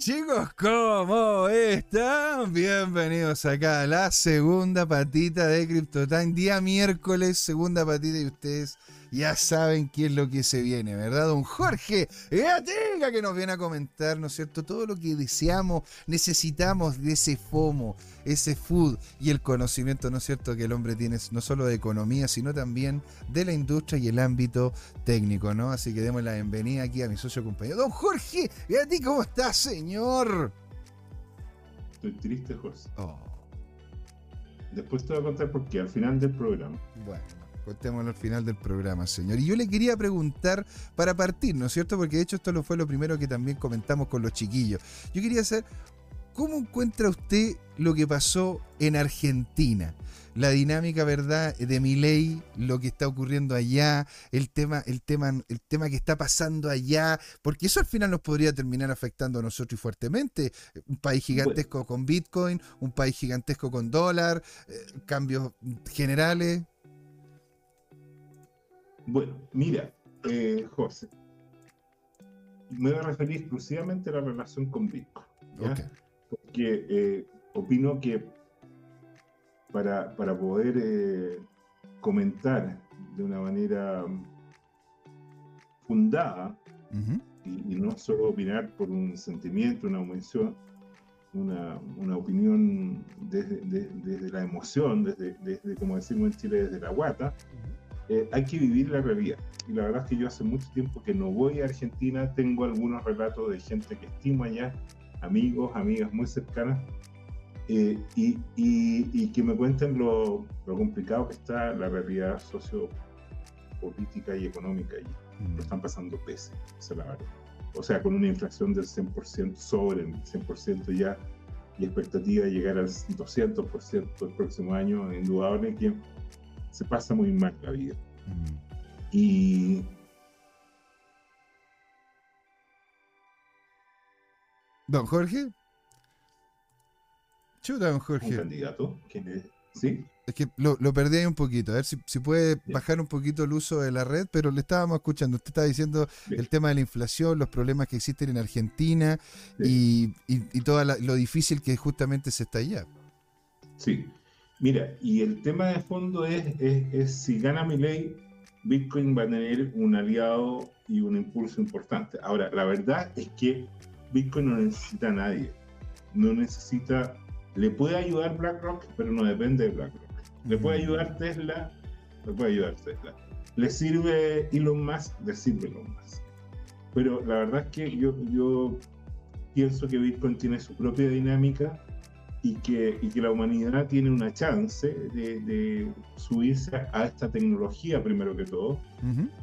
chicos, ¿cómo están? Bienvenidos acá a la segunda patita de CryptoTime, día miércoles, segunda patita y ustedes ya saben qué es lo que se viene, ¿verdad? Don Jorge Gatica que nos viene a comentar, ¿no es cierto? Todo lo que deseamos, necesitamos de ese FOMO, ese food y el conocimiento, ¿no es cierto?, que el hombre tiene no solo de economía, sino también de la industria y el ámbito técnico, ¿no? Así que demos la bienvenida aquí a mi socio compañero. Don Jorge Gatica, ¿cómo está, señor? Estoy triste, José. Oh. Después te voy a contar por qué, al final del programa. Bueno. Contémoslo al final del programa, señor. Y yo le quería preguntar, para partir, ¿no es cierto? Porque de hecho esto lo fue lo primero que también comentamos con los chiquillos. Yo quería saber, ¿cómo encuentra usted lo que pasó en Argentina? La dinámica, ¿verdad?, de mi ley, lo que está ocurriendo allá, el tema, el tema, el tema que está pasando allá, porque eso al final nos podría terminar afectando a nosotros fuertemente. Un país gigantesco con Bitcoin, un país gigantesco con dólar, eh, cambios generales. Bueno, mira, eh, José, me voy a referir exclusivamente a la relación con Bitcoin. Porque eh, opino que para, para poder eh, comentar de una manera fundada y, no solo opinar por un sentimiento, una emoción, una, una opinión desde, desde, la emoción, desde, desde, como decimos en Chile, desde la guata, eh, hay que vivir la realidad. Y la verdad es que yo hace mucho tiempo que no voy a Argentina, tengo algunos relatos de gente que estimo allá, amigos, amigas muy cercanas, eh, y, y, que me cuenten lo, lo, complicado que está la realidad sociopolítica y económica allí. Mm. Lo están pasando pese, se la verdad. O sea, con una inflación del 100% sobre el 100% ya y expectativa de llegar al 200% el próximo año, indudable que se pasa muy mal la vida. Mm. Y Don Jorge. Chuta, don Jorge. ¿Un candidato? ¿Quién es? ¿Sí? Es que lo, lo, perdí ahí un poquito. A ver si, si puede bajar un poquito el uso de la red, pero le estábamos escuchando. Usted estaba diciendo el tema de la inflación, los problemas que existen en Argentina y, y, todo lo difícil que justamente se está allá. Sí. Mira, y el tema de fondo es, es, si gana mi ley, Bitcoin va a tener un aliado y un impulso importante. Ahora, la verdad es que Bitcoin no necesita a nadie. No necesita, le puede ayudar BlackRock, pero no depende de BlackRock. Le puede ayudar Tesla, le puede ayudar Tesla. Le sirve Elon Musk, le sirve Elon Musk. Pero la verdad es que yo, yo pienso que Bitcoin tiene su propia dinámica y que, y que la humanidad tiene una chance de, subirse a esta tecnología primero que todo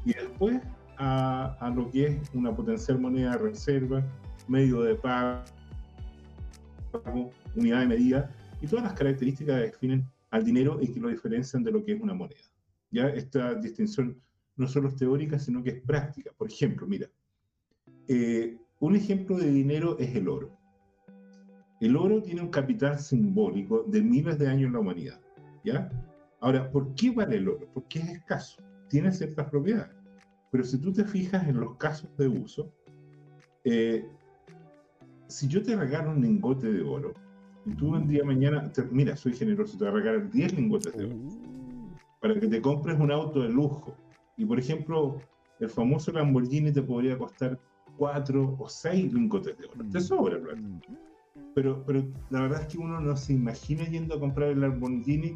y después a, a, lo que es una potencial moneda de reserva, medio de pago, unidad de medida y todas las características que definen al dinero y que lo diferencian de lo que es una moneda. Ya esta distinción no solo es teórica, sino que es práctica. Por ejemplo, mira, eh, un ejemplo de dinero es el oro. El oro tiene un capital simbólico de miles de años en la humanidad. ¿ya? Ahora, ¿por qué vale el oro? Porque es escaso, tiene ciertas propiedades. Pero si tú te fijas en los casos de uso, eh, si yo te regalo un lingote de oro, y tú un día mañana, mira, soy generoso, te voy a regalar 10 lingotes de oro, para que te compres un auto de lujo. Y por ejemplo, el famoso Lamborghini te podría costar 4 o 6 lingotes de oro. Te sobra plata pero, pero la verdad es que uno no se imagina yendo a comprar el Lamborghini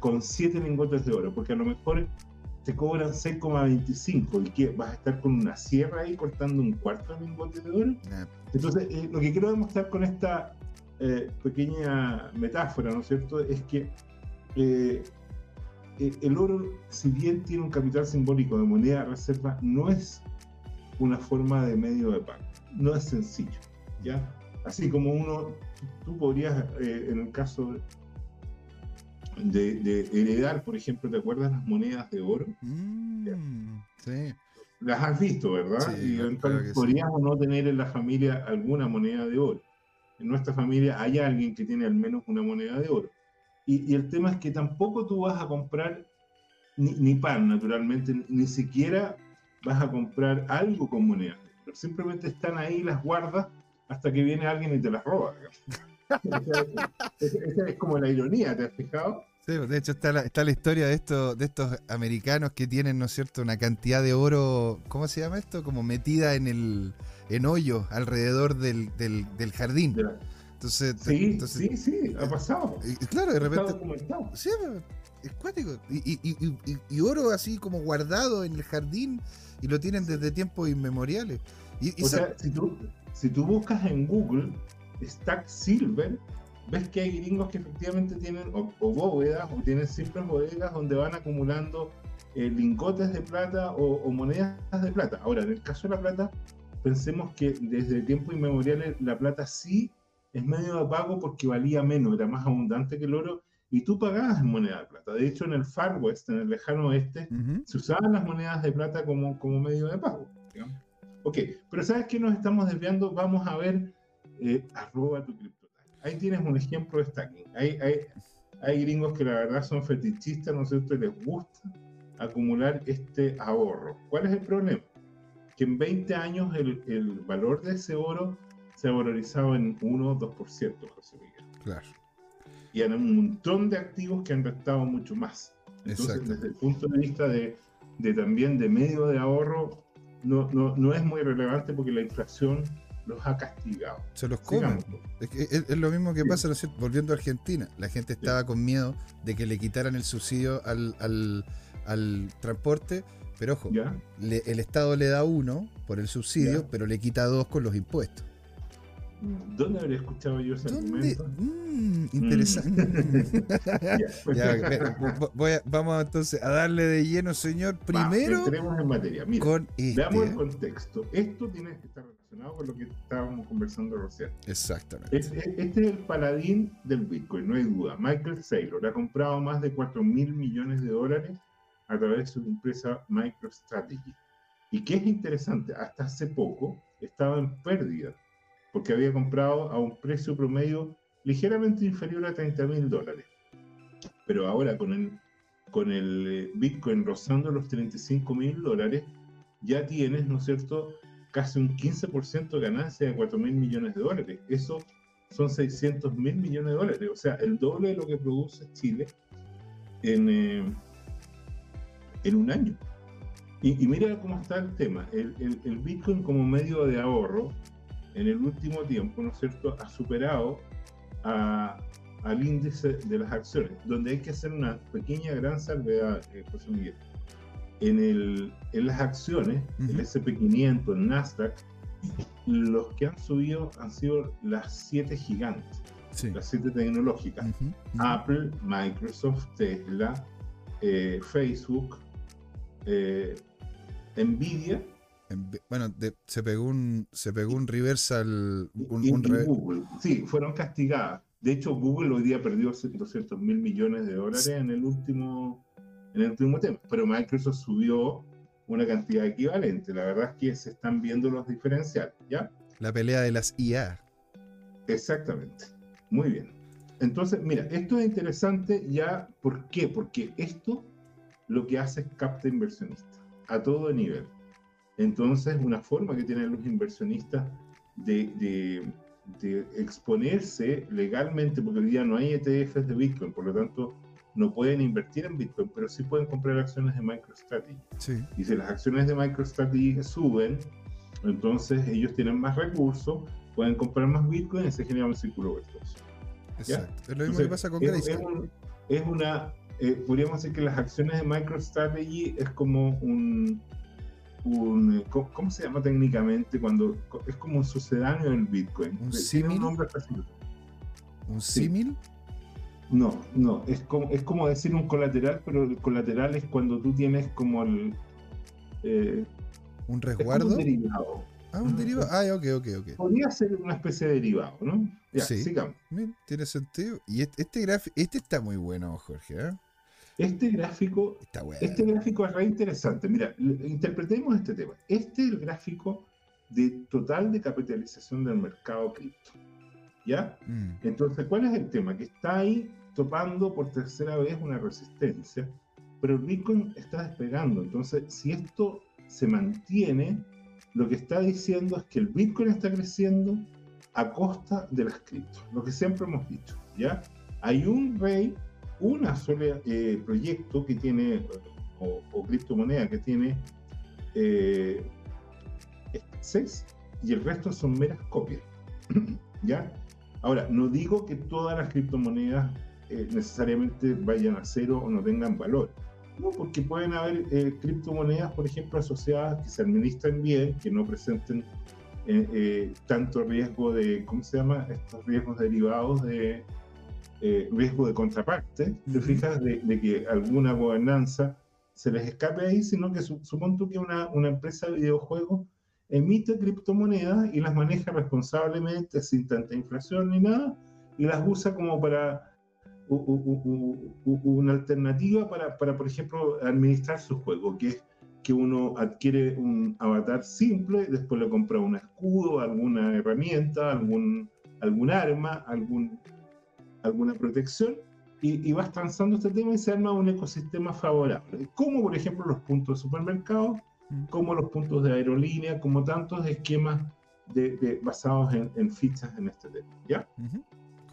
con 7 lingotes de oro, porque a lo mejor te cobran 6,25 y que vas a estar con una sierra ahí cortando un cuarto de lingote de oro. Entonces, eh, lo que quiero demostrar con esta eh, pequeña metáfora, ¿no es cierto?, es que eh, el oro, si bien tiene un capital simbólico de moneda reserva, no es una forma de medio de pago, no es sencillo, ¿ya? Así como uno, tú podrías, eh, en el caso de, heredar, por ejemplo, ¿te acuerdas las monedas de oro? Mm, sí. Las has visto, ¿verdad? y entonces podríamos no tener en la familia alguna moneda de oro. En nuestra familia hay alguien que tiene al menos una moneda de oro. Y, el tema es que tampoco tú vas a comprar ni, pan, naturalmente, ni siquiera vas a comprar algo con monedas. Simplemente están ahí las guardas hasta que viene alguien y te las roba. Esa es como la ironía, ¿te has fijado? Sí, de hecho está la, está la historia de estos, de estos americanos que tienen, ¿no es cierto?, una cantidad de oro, ¿cómo se llama esto? Como metida en el en hoyo alrededor del, del, del jardín. Entonces, sí, entonces, sí, sí, ha pasado. Y, claro, de repente. Sí, es cuático. Y, y, y, oro así como guardado en el jardín y lo tienen desde tiempos inmemoriales. o sea, si tú, si tú buscas en Google Stack Silver, ves que hay gringos que efectivamente tienen o, bóvedas o tienen simples bodegas donde van acumulando eh, lingotes de plata o, monedas de plata. Ahora, en el caso de la plata, pensemos que desde tiempos inmemoriales la plata sí es medio de pago porque valía menos, era más abundante que el oro y tú pagabas en moneda de plata. De hecho, en el Far West, en el lejano oeste, se usaban las monedas de plata como, como medio de pago. Ok, pero ¿sabes qué nos estamos desviando? Vamos a ver eh, arroba tu cripto. Ahí tienes un ejemplo de stacking. Hay, hay, hay gringos que la verdad son fetichistas, ¿no es cierto? Y les gusta acumular este ahorro. ¿Cuál es el problema? Que en 20 años el, el valor de ese oro se ha valorizado en 1 o 2%, José Miguel. Claro. Y hay un montón de activos que han restado mucho más. Entonces, desde el punto de vista de, de, también de medio de ahorro, no, no, no es muy relevante porque la inflación los ha castigado. Se los comen. Es, es, lo mismo que pasa, volviendo a Argentina. La gente estaba con miedo de que le quitaran el subsidio al, al, al transporte, pero ojo, el Estado le da uno por el subsidio, pero le quita dos con los impuestos. ¿Dónde habría escuchado yo ese argumento? Mm, interesante. vamos entonces a darle de lleno, señor. Primero, en materia. Mira, veamos el contexto. Esto tiene que estar relacionado con lo que estábamos conversando recién. Exactamente. Este, es el paladín del Bitcoin, no hay duda. Michael Saylor ha comprado más de 4 mil millones de dólares a través de su empresa MicroStrategy. Y que es interesante, hasta hace poco estaba en pérdida porque había comprado a un precio promedio ligeramente inferior a 30 mil dólares. Pero ahora con el, con el eh, Bitcoin rozando los 35 mil dólares, ya tienes, ¿no es cierto?, casi un 15% de ganancia de 4 mil millones de dólares. Eso son 600 mil millones de dólares, o sea, el doble de lo que produce Chile en, eh, en un año. Y, mira cómo está el tema. El, el, el Bitcoin como medio de ahorro en el último tiempo, ¿no es cierto?, ha superado al índice de las acciones, donde hay que hacer una pequeña gran salvedad, eh, José Miguel. En, el, en las acciones, el SP500, el Nasdaq, los que han subido han sido las siete gigantes, las siete tecnológicas. Apple, Microsoft, Tesla, eh, Facebook, eh, Nvidia bueno, se pegó un se pegó un reversal. Un, Google, sí, fueron castigadas. De hecho, Google hoy día perdió 200 mil millones de dólares en el último en el último tiempo, pero Microsoft subió una cantidad equivalente. La verdad es que se están viendo los diferenciales, ¿ya? La pelea de las IA. Exactamente. Muy bien. Entonces, mira, esto es interesante ya, ¿por qué? Porque esto lo que hace es capta inversionistas a todo nivel. Entonces, una forma que tienen los inversionistas de, exponerse legalmente, porque hoy día no hay ETFs de Bitcoin, por lo tanto, no pueden invertir en Bitcoin, pero sí pueden comprar acciones de MicroStrategy. Y si las acciones de MicroStrategy suben, entonces ellos tienen más recursos, pueden comprar más Bitcoin y se genera un círculo virtuoso. Exacto. Es lo mismo que pasa con Grayscale. Es, una, eh, podríamos decir que las acciones de MicroStrategy es como un, un, eh, ¿cómo se llama técnicamente? Cuando es como un sucedáneo del Bitcoin. ¿Un símil? ¿Un símil? No, no, es como, es como decir un colateral, pero el colateral es cuando tú tienes como el... Eh, ¿Un resguardo? un derivado. Ah, un derivado. Ah, ok, ok, ok. Podría ser una especie de derivado, ¿no? Ya, sí. sigamos. tiene sentido. Y este, este gráfico, este está muy bueno, Jorge, ¿eh? Este gráfico, este gráfico es re interesante. Mira, interpretemos este tema. Este es el gráfico de total de capitalización del mercado cripto. ¿Ya? Mm. Entonces, ¿cuál es el tema? Que está ahí topando por tercera vez una resistencia, pero el Bitcoin está despegando. Entonces, si esto se mantiene, lo que está diciendo es que el Bitcoin está creciendo a costa de las criptos, lo que siempre hemos dicho, ¿ya? Hay un rey, una sola eh, proyecto que tiene, o, o criptomoneda que tiene eh, y el resto son meras copias, ¿ya? Ahora, no digo que todas las criptomonedas eh, necesariamente vayan a cero o no tengan valor. No, porque pueden haber eh, criptomonedas, por ejemplo, asociadas que se administren bien, que no presenten eh, tanto riesgo de, ¿cómo se llama? Estos riesgos derivados de riesgo de contraparte, te fijas, de, que alguna gobernanza se les escape ahí, sino que su, supón tú que una, una empresa de videojuegos emite criptomonedas y las maneja responsablemente, sin tanta inflación ni nada, y las usa como para una alternativa para, para, por ejemplo, administrar su juego, que es que uno adquiere un avatar simple, después le compra un escudo, alguna herramienta, algún, algún arma, algún, alguna protección, y, y vas transando este tema y se arma un ecosistema favorable, como por ejemplo los puntos de supermercado, como los puntos de aerolínea, como tantos esquemas de, basados en, fichas en este tema. ¿ya?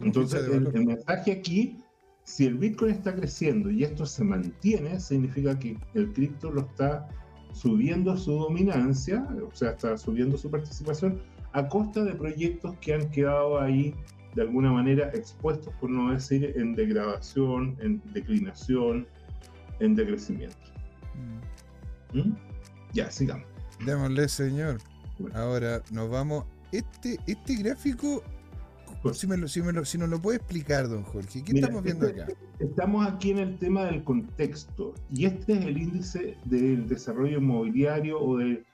Entonces, el, mensaje aquí, si el Bitcoin está creciendo y esto se mantiene, significa que el cripto lo está subiendo su dominancia, o sea, está subiendo su participación a costa de proyectos que han quedado ahí de alguna manera expuestos, por no decir, en degradación, en declinación, en decrecimiento. ¿Mm? Ya, sigamos. Démosle, señor. Ahora nos vamos. Este, este gráfico, si, me lo, si, me lo, si nos lo puede explicar, don Jorge, ¿qué estamos viendo este, acá? Estamos aquí en el tema del contexto, y este es el índice del desarrollo inmobiliario o de,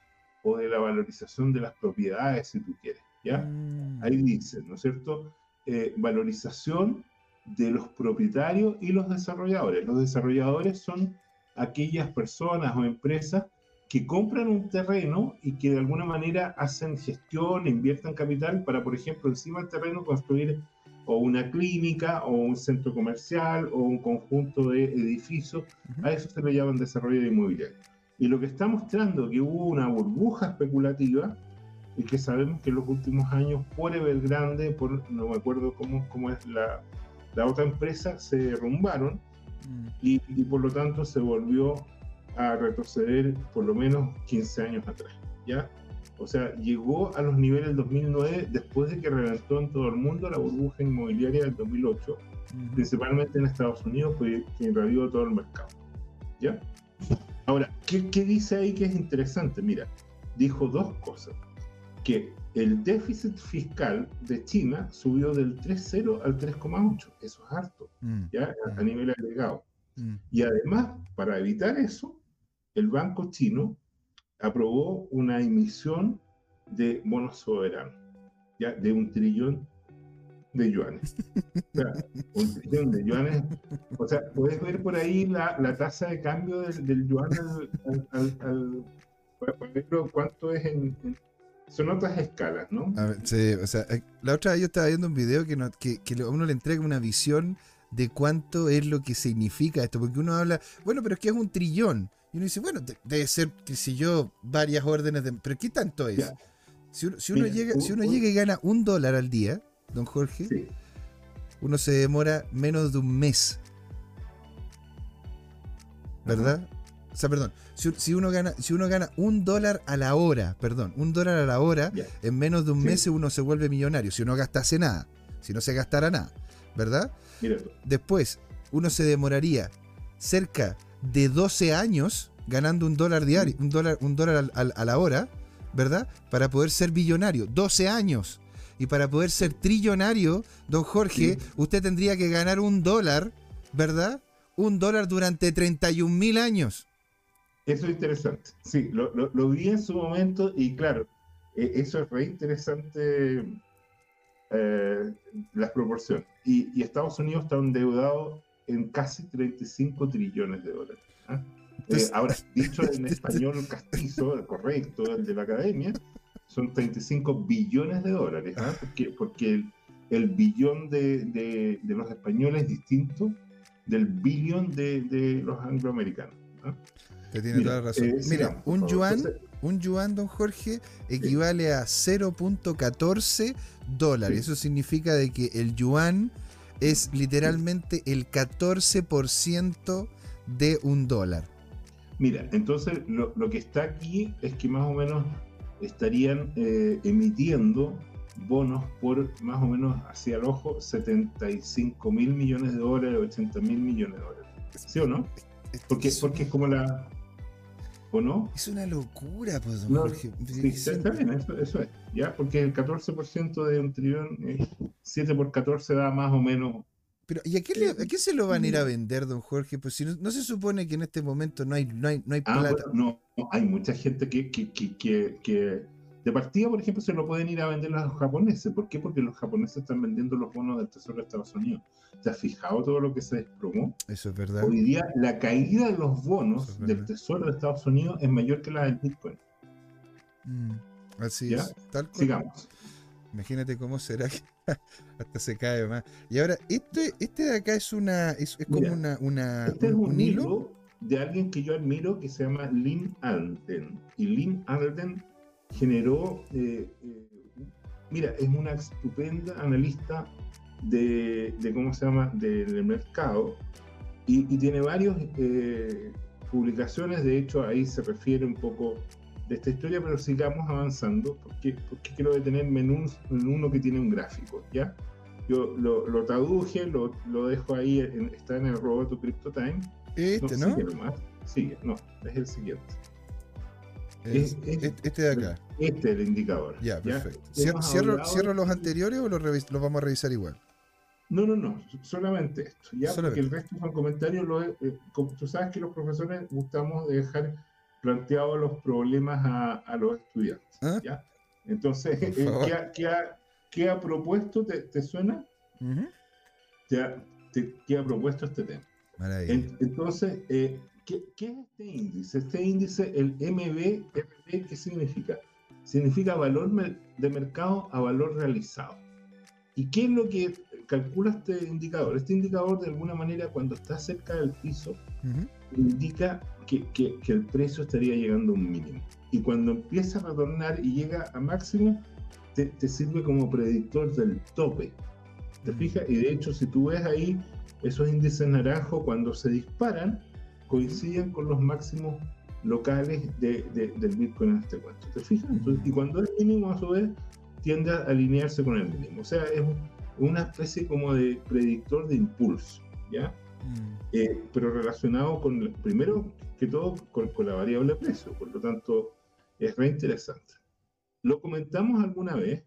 o de la valorización de las propiedades, si tú quieres. ¿ya? Mm. Ahí dice, ¿no es cierto? Eh, valorización de los propietarios y los desarrolladores. Los desarrolladores son aquellas personas o empresas que compran un terreno y que de alguna manera hacen gestión, inviertan capital para, por ejemplo, encima del terreno construir o una clínica o un centro comercial o un conjunto de edificios. A eso se le llaman desarrollo de inmobiliario. Y lo que está mostrando que hubo una burbuja especulativa y que sabemos que en los últimos años por Evergrande, por no me acuerdo cómo, cómo es la, la otra empresa, se derrumbaron mm. y, y, por lo tanto se volvió a retroceder por lo menos 15 años atrás, ¿ya? O sea, llegó a los niveles del 2009 después de que reventó en todo el mundo la burbuja inmobiliaria del 2008, principalmente en Estados Unidos, pues, que irradió todo el mercado, ¿ya? Ahora, ¿qué, ¿qué dice ahí que es interesante? Mira, dijo dos cosas. Que el déficit fiscal de China subió del 3,0 al 3,8. Eso es harto, mm. ¿ya? A, mm. nivel agregado. Mm. Y además, para evitar eso, el Banco Chino aprobó una emisión de bonos soberanos, ya de un trillón de yuanes. O sea, un trillón de yuanes. O sea, puedes ver por ahí la, la tasa de cambio del, yuan al, al, ver cuánto es en, son otras escalas, ¿no? sí, o sea, eh, la otra vez yo estaba viendo un video que, no, que, que a uno le entrega una visión de cuánto es lo que significa esto, porque uno habla, bueno, pero es que es un trillón. Y uno dice, bueno, debe ser, qué sé yo, varias órdenes de... Pero ¿qué tanto es? Si, uno, llega, si uno llega y gana un dólar al día, don Jorge, uno se demora menos de un mes. ¿Verdad? O sea, perdón, si, uno gana, si uno gana un dólar a la hora, perdón, un dólar a la hora, en menos de un mes uno se vuelve millonario. Si uno gastase nada, si no se gastara nada, ¿verdad? Después, uno se demoraría cerca de 12 años ganando un dólar diario, un dólar, un dólar a la hora, ¿verdad? Para poder ser billonario. 12 años. Y para poder ser trillonario, don Jorge, usted tendría que ganar un dólar, ¿verdad? Un dólar durante 31 mil años. Eso es interesante. Sí, lo, vi en su momento y claro, e, eso es re interesante eh, las proporciones. Y, y Estados Unidos está endeudado en casi 35 trillones de dólares. ¿ah? Eh, ahora, dicho en español castizo, correcto, el de la academia, son 35 billones de dólares, ¿ah? porque, porque el, billón de, de, los españoles es distinto del billón de, de los angloamericanos. Tiene toda la razón. Eh, Mira, un yuan, Un yuan, don Jorge, equivale a 0.14 dólares. Eso significa de que el yuan es literalmente el 14% de un dólar. Mira, entonces lo, lo, que está aquí es que más o menos estarían eh, emitiendo bonos por más o menos hacia el ojo 75 mil millones de dólares, 80 mil millones de dólares. ¿Sí o no? Porque, porque es como la, ¿O no? Es una locura, pues, don Jorge. Sí, está bien, eso, es. ¿ya? Porque el 14% de un trillón, 7 por 14 da más o menos. Pero, ¿y a qué, le, a qué se lo van a ir a vender, don Jorge? Pues si no, se supone que en este momento no hay, no hay, no hay ah, plata. no, hay mucha gente que, que, que, que de partida, por ejemplo, se lo pueden ir a vender los japoneses. ¿Por qué? Porque los japoneses están vendiendo los bonos del Tesoro de Estados Unidos. ¿Te has fijado todo lo que se desplomó? Eso es verdad. Hoy día la caída de los bonos del Tesoro de Estados Unidos es mayor que la del Bitcoin. Mm, así es. Tal Sigamos. Imagínate cómo será que hasta se cae más. Y ahora, este, este de acá es una. Es, como una, una este un, es un, hilo de alguien que yo admiro que se llama Lynn Alden. Y Lynn Alden generó, eh, eh, mira, es una estupenda analista de, ¿cómo se llama?, del mercado y, tiene varias eh, publicaciones, de hecho ahí se refiere un poco de esta historia, pero sigamos avanzando porque, porque quiero detenerme en, en uno que tiene un gráfico, ¿ya? Yo lo, lo traduje, lo, lo, dejo ahí, está en el robot CryptoTime. Este, ¿no? Sigue, sigue, no, es el siguiente este de acá. Este es el indicador. Ya, perfecto. ¿Cierro, los anteriores o los, los, vamos a revisar igual? No, no, no, solamente esto. Ya, porque el resto son comentarios. Lo, eh, tú sabes que los profesores gustamos de dejar planteados los problemas a, los estudiantes. ¿Ah? ¿ya? Entonces, eh, ¿qué, ha, qué, ha, propuesto? ¿Te, suena? ¿Qué ha propuesto este tema? entonces, eh, ¿Qué, es este índice? Este índice, el MB, ¿qué significa? Significa valor de mercado a valor realizado. ¿Y qué es lo que calcula este indicador? Este indicador, de alguna manera, cuando está cerca del piso, indica que, el precio estaría llegando a un mínimo. Y cuando empieza a retornar y llega a máximo, te, sirve como predictor del tope. ¿Te fijas? Y de hecho, si tú ves ahí esos índices naranjos, cuando se disparan, coinciden con los máximos locales de, del Bitcoin en este cuento. ¿Te fijas? y cuando es mínimo, a su vez, tiende a alinearse con el mínimo. O sea, es una especie como de predictor de impulso, ¿ya? Mm. Eh, pero relacionado con, primero que todo, con, la variable precio. Por lo tanto, es re interesante. Lo comentamos alguna vez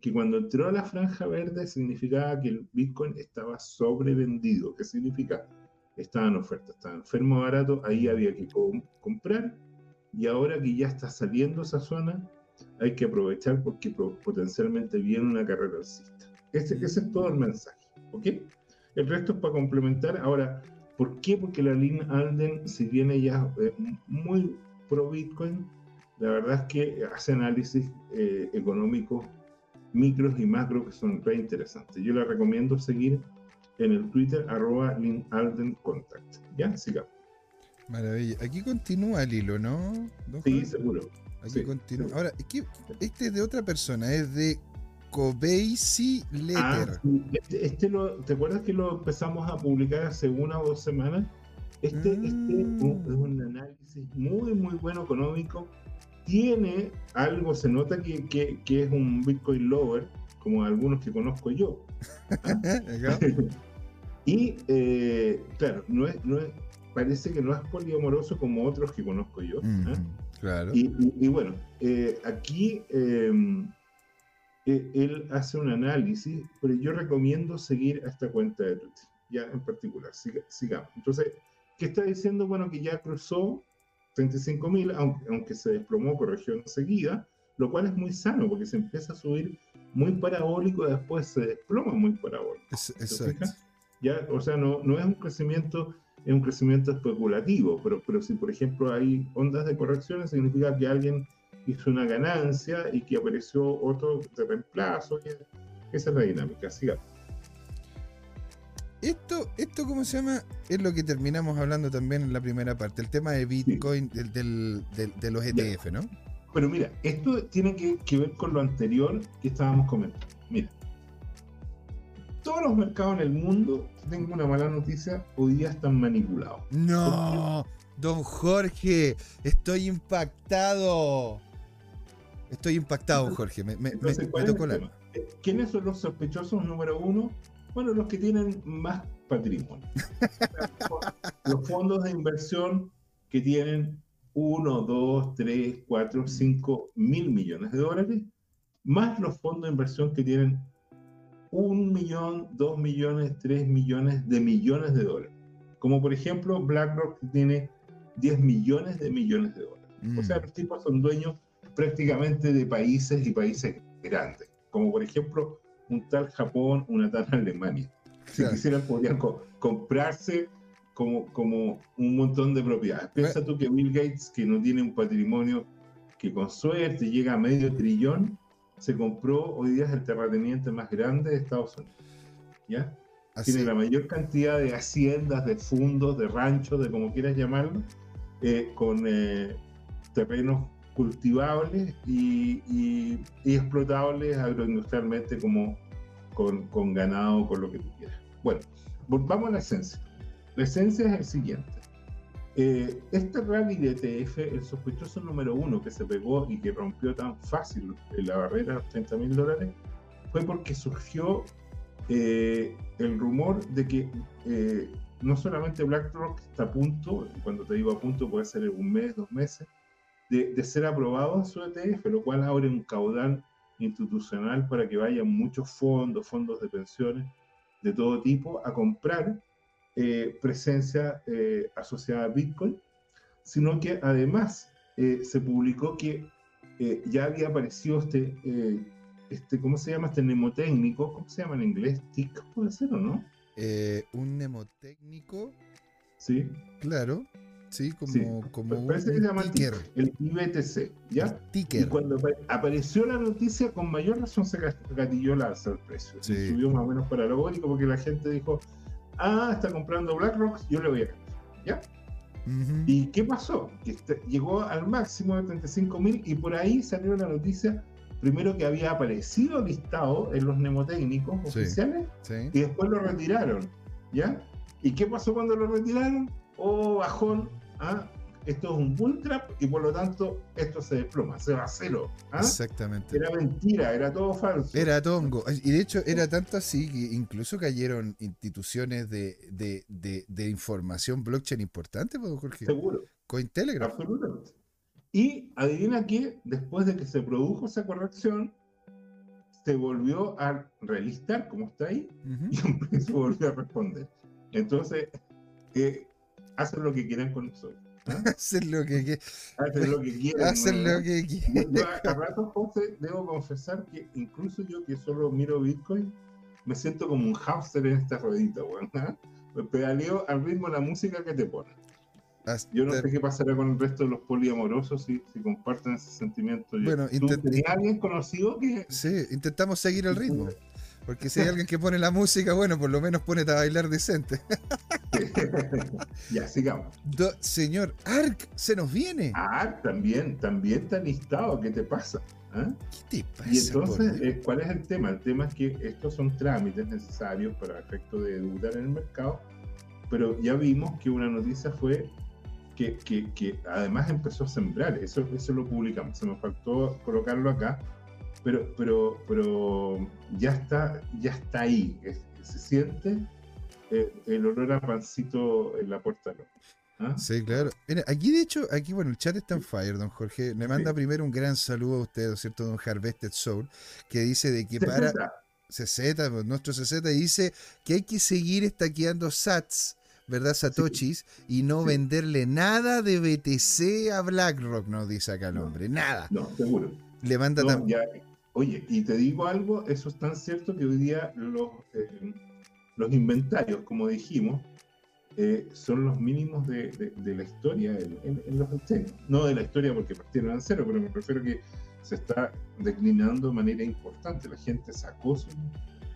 que cuando entró a la franja verde significaba que el Bitcoin estaba sobrevendido. ¿Qué significa? Estaba en oferta, estaba enfermo barato, ahí había que comprar y ahora que ya está saliendo esa zona, hay que aprovechar porque potencialmente viene una carrera alcista. Ese, ese es todo el mensaje, ¿ok? El resto es para complementar. Ahora, ¿por qué? Porque la Lynn Alden, si viene ya eh, muy pro Bitcoin, la verdad es que hace análisis eh, económicos micros y macros que son re interesantes. Yo le recomiendo seguir en el Twitter arroba Contact. ¿Ya? Sigamos. Maravilla. Aquí continúa el hilo, ¿no? Sí, seguro. Aquí continúa. Ahora, este es de otra persona, es de Kobeisi Letter. Ah, este, este, lo, ¿Te acuerdas que lo empezamos a publicar hace una o dos semanas? Este, este es un mm. análisis muy, muy bueno económico. Tiene algo, se nota que, que, que es un Bitcoin lover, como algunos que conozco yo. y eh, claro, no es, no es, parece que no es poliamoroso como otros que conozco yo. ¿ah? claro. Y, bueno, eh, aquí em, e, él hace un análisis, pero yo recomiendo seguir a esta cuenta de Twitter, ya en particular. sigamos. Entonces, ¿qué está diciendo? Bueno, que ya cruzó 35.000, aunque, aunque se desplomó, corrigió enseguida, lo cual es muy sano porque se empieza a subir muy parabólico y después se desploma muy parabólico. exacto. ¿Ya? O sea, no, no es un crecimiento, es un crecimiento especulativo, pero, pero si por ejemplo hay ondas de correcciones, significa que alguien hizo una ganancia y que apareció otro de reemplazo. esa es la dinámica. Siga. Esto, esto, ¿cómo se llama? Es lo que terminamos hablando también en la primera parte, el tema de Bitcoin, del, del, de los ETF, ¿no? Pero mira, esto tiene que, que ver con lo anterior que estábamos comentando. Mira, todos los mercados en el mundo, tengo una mala noticia, hoy día están manipulados. No, don Jorge, estoy impactado. Estoy impactado, Jorge. Me, me, Entonces, me- ¿cuál me es tocó. Eh, ¿Quiénes son los sospechosos número uno? Bueno, los que tienen más patrimonio. los fondos de inversión que tienen 1, 2, 3, 4, 5 mil millones de dólares, más los fondos de inversión que tienen 1 millón, 2 millones, 3 millones de millones de dólares. Como por ejemplo BlackRock que tiene 10 millones de millones de dólares. O sea, Mm. los tipos son dueños prácticamente de países y países grandes, como por ejemplo un tal Japón, una tal Alemania. Si Claro. quisieran, podrían co- comprarse como, como un montón de propiedades. Piensa tú que Bill Gates, que no tiene un patrimonio que con suerte llega a medio trillón, se compró hoy día es el terrateniente más grande de Estados Unidos. ¿Ya? Así, tiene la mayor cantidad de haciendas, de fundos, de ranchos, de como quieras llamarlo, eh, con eh, terrenos cultivables y, y- y explotables agroindustrialmente como con, con ganado, con lo que tú quieras. Bueno, volvamos a la esencia. La esencia es el siguiente. Eh, este rally de ETF, el sospechoso número uno que se pegó y que rompió tan fácil la barrera de los 30 mil dólares, fue porque surgió eh, el rumor de que eh, no solamente BlackRock está a punto, cuando te digo a punto puede ser en un mes, dos meses, de, de ser aprobado en su ETF, lo cual abre un caudal institucional para que vayan muchos fondos, fondos de pensiones de todo tipo a comprar eh, presencia eh, asociada a Bitcoin, sino que además eh, se publicó que ya había aparecido este, este, ¿cómo se llama? Este mnemotécnico, ¿cómo se llama en inglés? TIC, puede ser o no? un mnemotécnico, Sí, claro. Sí, como, Sí, como un, parece que se llama ticker. el IBTC, ¿ya? Y Ticker. cuando apa- apareció la noticia, con mayor razón se gat- gatilló la alza del precio. Sí. Y subió más o menos parabólico porque la gente dijo, ah, está comprando BlackRock, yo le voy a comprar. ¿Ya? ¿Y qué pasó? Que este- llegó al máximo de 35 mil y por ahí salió la noticia, primero que había aparecido listado en los mnemotécnicos Sí. oficiales Sí. y después lo retiraron. ¿Ya? ¿Y qué pasó cuando lo retiraron? Oh, bajón, ¿ah? esto es un bull trap y por lo tanto esto se desploma, se va a cero. ¿ah? Exactamente. Era mentira, era todo falso. Era tongo. Y de hecho era tanto así que incluso cayeron instituciones de, de, de, de información blockchain importante, pues, Jorge. Seguro, Cointelegraph. absolutamente. Y adivina que después de que se produjo esa corrección, se volvió a relistar, como está ahí, Ujú. y el precio volvió a responder. Entonces, eh, hacen lo que quieran con nosotros. ¿ah? Hacen lo que, que- Hacen lo que quieran. hacen lo que yo a, a ratos, José, debo confesar que incluso yo que solo miro Bitcoin, me siento como un hámster en esta ruedita, weón. ¿ah? Me pedaleo al ritmo de la música que te pone. Yo no sé qué pasará con el resto de los poliamorosos si, si comparten ese sentimiento. Bueno, ¿Tú intent- alguien conocido que... Sí, intentamos seguir el ritmo. Porque si hay alguien que pone la música, bueno, por lo menos pone a bailar decente. ya, sigamos. Do- señor Ark, se nos viene. Ah, también, también está listado. ¿Qué te pasa? ¿Ah? ¿Qué te pasa? Y entonces, eh, ¿cuál es el tema? El tema es que estos son trámites necesarios para efecto de debutar en el mercado, pero ya vimos que una noticia fue que, que- que además empezó a sembrar, eso, eso lo publicamos, se me faltó colocarlo acá, pero, pero, pero ya, está, ya está ahí, es- se siente eh, el olor a pancito en la puerta. horno, ¿ah? Sí, claro. Mira, aquí de hecho, aquí, bueno, el chat está en fire, don Jorge. Me manda Sí. primero un gran saludo a usted, ¿no es cierto? Don Harvested Soul, que dice de que para CZ, pues, nuestro CZ dice que hay que seguir estaqueando sats, ¿verdad? Satoshis, y no Sí. venderle nada de BTC a BlackRock, nos dice acá el No. hombre. Nada. No, seguro. Le manda No, tam- ya, oye, y te digo algo, eso es tan cierto que hoy día los, eh, los inventarios, como dijimos, eh, son los mínimos de, de- de la historia en, en- en los exchanges. No de la historia porque partieron en cero, pero me refiero que se está declinando de manera importante. La gente sacó su...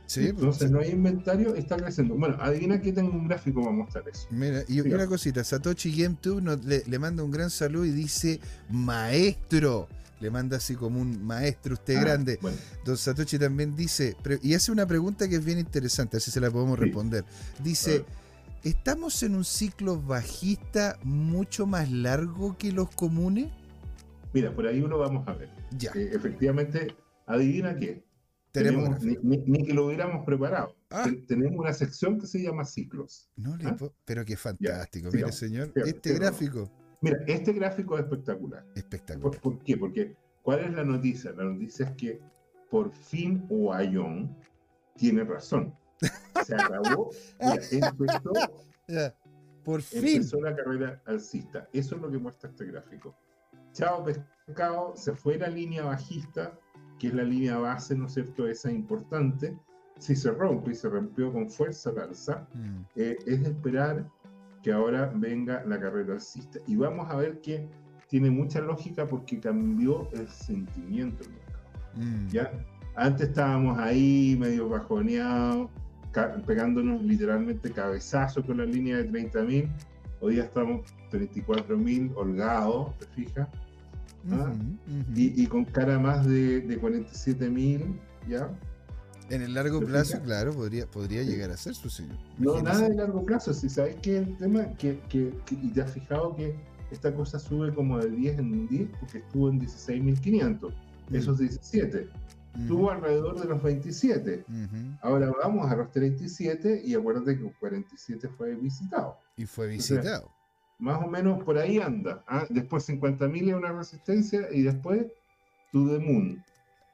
Sí, pues, Entonces no hay inventario, está creciendo. Bueno, adivina que tengo un gráfico para mostrar eso. Mira, y Sigamos. una cosita, Satoshi GameTube nos, le, le manda un gran saludo y dice, maestro, Le manda así como un maestro usted Ah, grande. bueno, Don Satoshi también dice, y hace una pregunta que es bien interesante, así se la podemos Sí. responder. Dice, ¿estamos en un ciclo bajista mucho más largo que los comunes? mira, por ahí uno vamos a ver. Ya, Eh, efectivamente, adivina qué. tenemos... Ni, ni- ni que lo hubiéramos preparado. Ah. Ten- tenemos una sección que se llama ciclos. No le ¿Ah? puedo- Pero qué fantástico, Ya, mire sigamos, señor, sigamos, este sigamos. gráfico, Mira, este gráfico es espectacular. ¿Por, espectacular. por qué? Porque, ¿cuál es la noticia? La noticia es que por fin Wyong tiene razón. Se acabó, mira, empezó, Ya, Por fin. empezó la carrera alcista. Eso es lo que muestra este gráfico. Chao pescado, se fue la línea bajista, que es la línea base, ¿no es cierto? Esa importante. Si se rompe y se rompió con fuerza al alza, Mm, eh, es de esperar que ahora venga la carrera alcista. Y vamos a ver que tiene mucha lógica porque cambió el sentimiento del mercado. mm. ¿ya? Antes estábamos ahí medio bajoneados, pegándonos literalmente cabezazo con la línea de 30.000. Hoy ya estamos 34.000 holgados, ¿te fijas? Ah. Y, y con cara más de, de 47.000, ¿ya? En el largo ¿Te plazo, claro, podría, podría llegar a ser su señor. No, nada de largo plazo, si sabes que el tema, que, que, que- y te has fijado que esta cosa sube como de 10 en 10 porque estuvo en 16.500, Mm, esos 17, ujú, estuvo alrededor de los 27, ujú. ahora vamos a los 37 y acuérdate que 47 fue visitado, Y fue sea, visitado. más o menos por ahí anda, ¿ah? después 50.000 es una resistencia y después to the moon.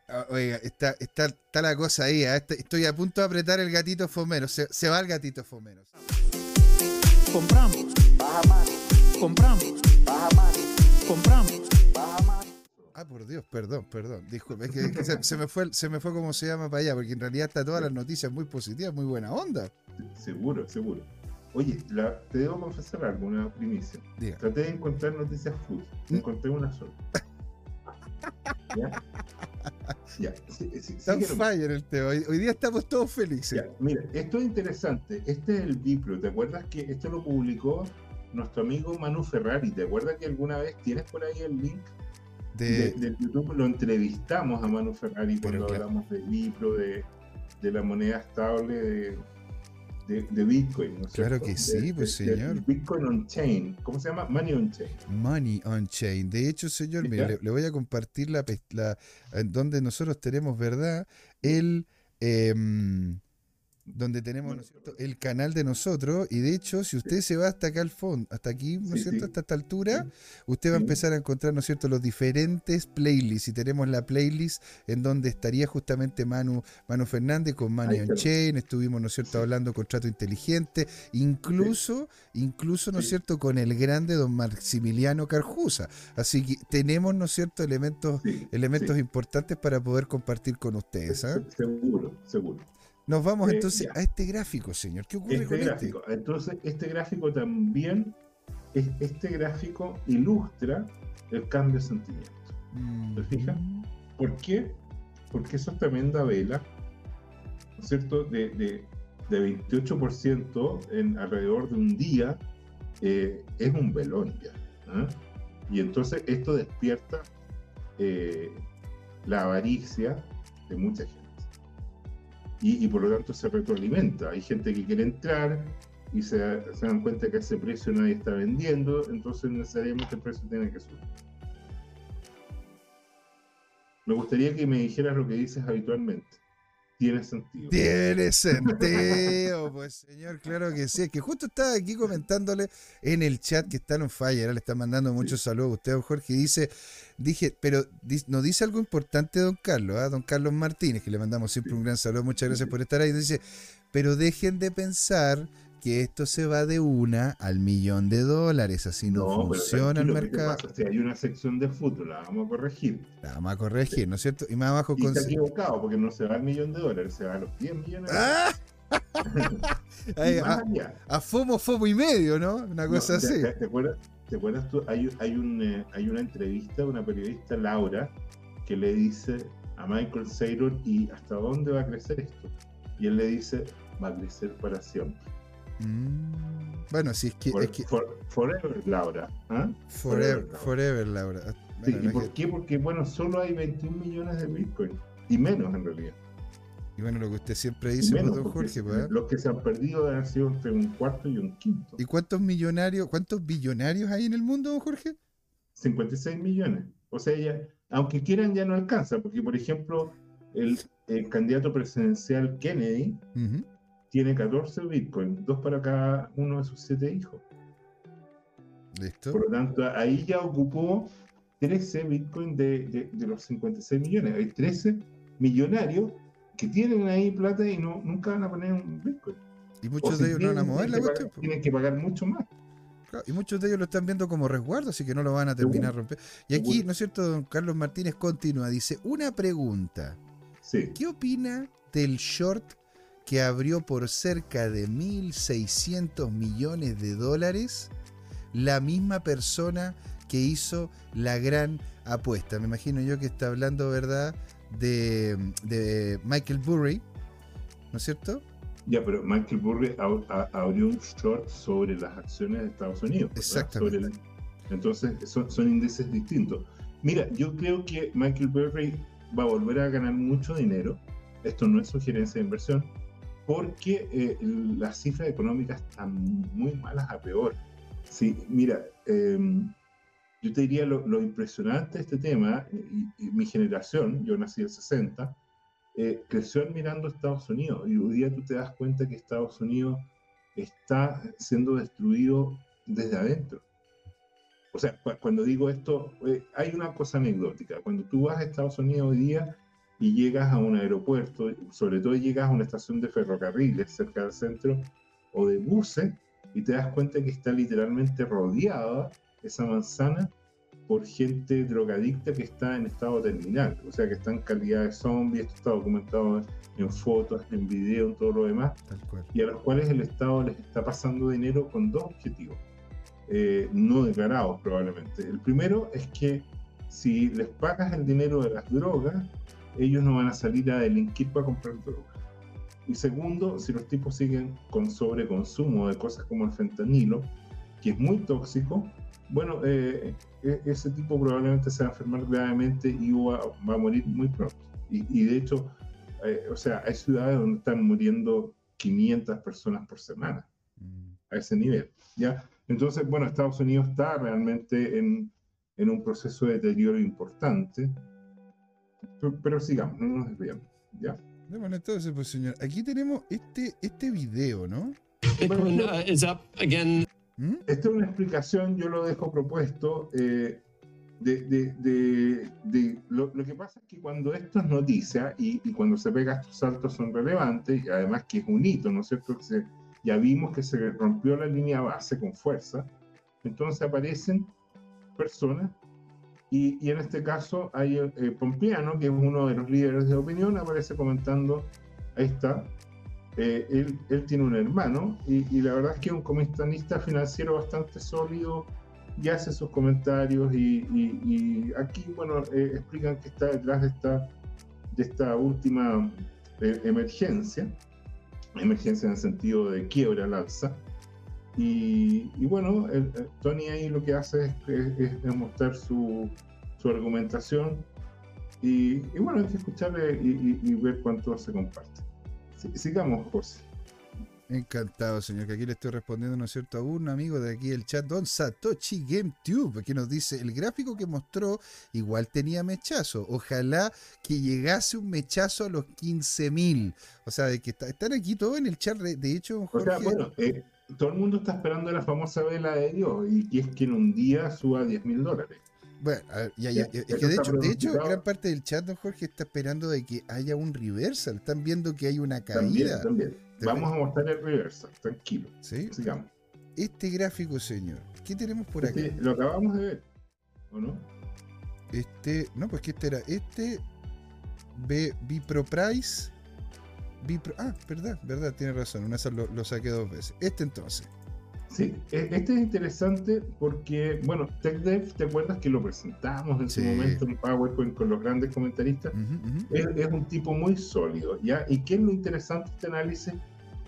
Ah, Oiga, está, está, está la cosa ahí. ah, este- Estoy a punto de apretar el gatito fomero. Se, se va el gatito fomero. Compramos. Compramos. Compramos. Ah, por Dios, perdón, perdón. Disculpe, es que, se, se me fue, se me fue como se llama para allá, porque en realidad está todas las noticias muy positivas, muy buena onda. Seguro, seguro. Oye, la- te debo confesar algo, una primicia. Diga. Traté de encontrar noticias food. ¿Mm? Encontré una sola. ¿Ya? Ya. Sí, Está fire el tema. Hoy, hoy día estamos todos felices. ya, Mira, esto es interesante. Este es el Bipro. ¿Te acuerdas que esto lo publicó nuestro amigo Manu Ferrari? ¿Te acuerdas que alguna vez tienes por ahí el link de, De, del YouTube? Lo entrevistamos a Manu Ferrari Pero cuando claro. hablamos de Bipro, de, de la moneda estable de, de, de Bitcoin. ¿no Claro cierto? que sí, De- pues, de- señor. Bitcoin on Chain. ¿Cómo se llama? Money on Chain. Money on Chain. De hecho, señor, mire, le, le voy a compartir la, la- donde nosotros tenemos, ¿verdad? El em, donde tenemos ¿no es cierto? el canal de nosotros. Y de hecho, si usted se va hasta acá al fondo, hasta aquí, ¿no es cierto? sí. Hasta esta altura, Sí. usted va a empezar a encontrar, ¿no es cierto?, los diferentes playlists. Y tenemos la playlist en donde estaría justamente Manu, Manu Fernández con Ahí on. Chain. Estuvimos, ¿no es cierto?, hablando contrato inteligente. Incluso, incluso, ¿no es cierto?, con el grande don Maximiliano Carjusa. Así que tenemos, ¿no es cierto?, elementos, elementos importantes para poder compartir con ustedes. ¿ah? Seguro, seguro. Nos vamos Eh, entonces ya. a este gráfico, señor. ¿Qué ocurre Este con gráfico. Entonces, este gráfico también, es- este gráfico ilustra el cambio de sentimiento. este? ¿te fijas? ¿Por qué? Porque esa tremenda vela, ¿no es cierto?, de, de, de 28% en alrededor de un día, eh, es un velón ya. ¿ah? Y entonces esto despierta eh, la avaricia de mucha gente. Y, y por lo tanto se retroalimenta. Hay gente que quiere entrar y se, se dan cuenta que a ese precio nadie está vendiendo, entonces necesariamente el precio tiene que subir. Me gustaría que me dijeras lo que dices habitualmente. Tiene sentido. Tiene sentido, pues señor, claro que sí. Es que justo estaba aquí comentándole en el chat que está en fire, le están mandando muchos saludos a usted, Jorge, y dice, dije, pero nos dice algo importante don Carlos, ¿ah? don Carlos Martínez, que le mandamos siempre un gran saludo, muchas gracias por estar ahí. Dice, pero dejen de pensar que esto se va de una al millón de dólares, así no, funciona el tranquilo, ¿qué te mercado. Si hay una sección de fútbol, la vamos a corregir. La vamos a corregir, ¿no es cierto? Y más abajo Y con... está equivocado, porque no se va al millón de dólares, se va a los 10 millones de ¡Ah! dólares. Ahí, más a, FOMO, FOMO y medio, ¿no? Una cosa No, ¿te- así. ¿te, te acuerdas, te acuerdas tú? Hay, hay, un, eh, hay una entrevista de una periodista, Laura, que le dice a Michael Saylor, ¿y hasta dónde va a crecer esto? Y él le dice, va a crecer para siempre. Mm, Bueno, sí, es que, For- es que for- forever, Laura. ¿ah? forever, Laura. forever, Laura. Sí, ¿Y no por que- qué? Porque, bueno, solo hay 21 millones de Bitcoin. Y menos, en realidad. Y bueno, lo que usted siempre dice, menos, don Jorge, pues, ¿eh? los que se han perdido han sido entre un cuarto y un quinto. ¿Y cuántos millonarios, cuántos billonarios hay en el mundo, don Jorge? 56 millones. O sea, ya, aunque quieran, ya no alcanza. Porque, por ejemplo, el, el candidato presidencial Kennedy tiene 14 Bitcoin, dos para cada uno de sus siete hijos. Listo. Por lo tanto, ahí ya ocupó 13 Bitcoin de, de- de los 56 millones. Hay 13 millonarios que tienen ahí plata y no, nunca van a poner un Bitcoin. Y O muchos si de ellos no van a mover la cuestión. tienen que pagar mucho más. Claro, y muchos de ellos lo están viendo como resguardo, así que no lo van a terminar Seguro. romper. Y aquí. ¿no es cierto? Don Carlos Martínez continúa, dice, una pregunta. Sí. ¿Qué opina del short que abrió por cerca de 1.600 millones de dólares la misma persona que hizo la gran apuesta? Me imagino yo que está hablando, ¿verdad? De, de Michael Burry, ¿no es cierto? Ya, pero Michael Burry ab- abrió un short sobre las acciones de Estados Unidos. Exactamente. La- Entonces, son, son índices distintos. Mira, yo creo que Michael Burry va a volver a ganar mucho dinero. Esto no es sugerencia de inversión, porque eh, las cifras económicas están muy malas a peor. Sí, mira, em, yo te diría lo, lo impresionante de este tema, y, y mi generación, yo nací en el 60, eh, creció admirando a Estados Unidos y hoy día tú te das cuenta que Estados Unidos está siendo destruido desde adentro. O sea, cu- cuando digo esto, eh, hay una cosa anecdótica. Cuando tú vas a Estados Unidos hoy día y llegas a un aeropuerto, sobre todo llegas a una estación de ferrocarriles cerca del centro o de buses, y te das cuenta que está literalmente rodeada esa manzana por gente drogadicta que está en estado terminal, o sea, que está en calidad de zombie, esto está documentado en fotos, en video, en todo lo demás, y a los cuales el Estado les está pasando dinero con dos objetivos, eh, no declarados probablemente. El primero es que si les pagas el dinero de las drogas, ellos no van a salir a delinquir para comprar drogas. Y segundo, si los tipos siguen con sobreconsumo de cosas como el fentanilo, que es muy tóxico, bueno, eh, e- ese tipo probablemente se va a enfermar gravemente y va, va a morir muy pronto. Y, y de hecho, eh, o sea, hay ciudades donde están muriendo 500 personas por semana Mm. a ese nivel, ¿ya? Entonces, bueno, Estados Unidos está realmente en, en un proceso de deterioro importante, pero, pero sigamos, no nos desviamos, ¿ya? Bueno, entonces, pues señor, aquí tenemos este, este video, ¿no? Bitcoin uh, is up again ¿Mm? Esta es una explicación, yo lo dejo propuesto, eh, de, de- de- de- lo, lo que pasa es que cuando esto es noticia y, y cuando se pega estos saltos son relevantes, y además que es un hito, ¿no es cierto? Que se- ya vimos que se rompió la línea base con fuerza, entonces aparecen personas, y, y en este caso hay eh, Pompeano, que es uno de los líderes de opinión, aparece comentando, ahí está, eh, él, él tiene un hermano y, y la verdad es que es un comentarista financiero bastante sólido y hace sus comentarios y, y- y aquí, bueno, eh, explican que está detrás de esta, de esta última eh, emergencia, emergencia en el sentido de quiebra al alza. Y, bueno, el- el Tony ahí lo que hace es, es- es mostrar su, su argumentación y, bueno, hay que escucharle y ver cuánto se comparte. Sí, sigamos, José. Encantado, señor, que aquí le estoy respondiendo, ¿no es cierto?, a un amigo de aquí del chat, Don Satoshi GameTube, que nos dice, el gráfico que mostró igual tenía mechazo. Ojalá que llegase un mechazo a los 15.000. O sea, de que está- están aquí todos en el chat, de hecho, O Jorge... sea, bueno, eh, todo el mundo está esperando la famosa vela de Dios y que es que en un día suba 10 mil dólares. Bueno, a ver, ya, ya, Ya, es que de hecho, de hecho, gran parte del chat, don Jorge, está esperando de que haya un reversal. Están viendo que hay una caída. también. Vamos a mostrar el reversal, tranquilo. ¿sí? Sigamos. Este gráfico, señor, ¿qué tenemos por acá? Este, lo acabamos de ver, ¿o no? Este, no, pues que este era este B, Bipro Price. Bipro, ah, verdad, verdad, tiene razón. Una lo, lo saqué dos veces. Este entonces. Sí, e- este es interesante porque, bueno, TechDev, ¿te acuerdas que lo presentamos en Sí. su momento en PowerPoint con los grandes comentaristas? Ujú, ujú. es, es un tipo muy sólido, ¿ya? ¿Y qué es lo interesante de este análisis?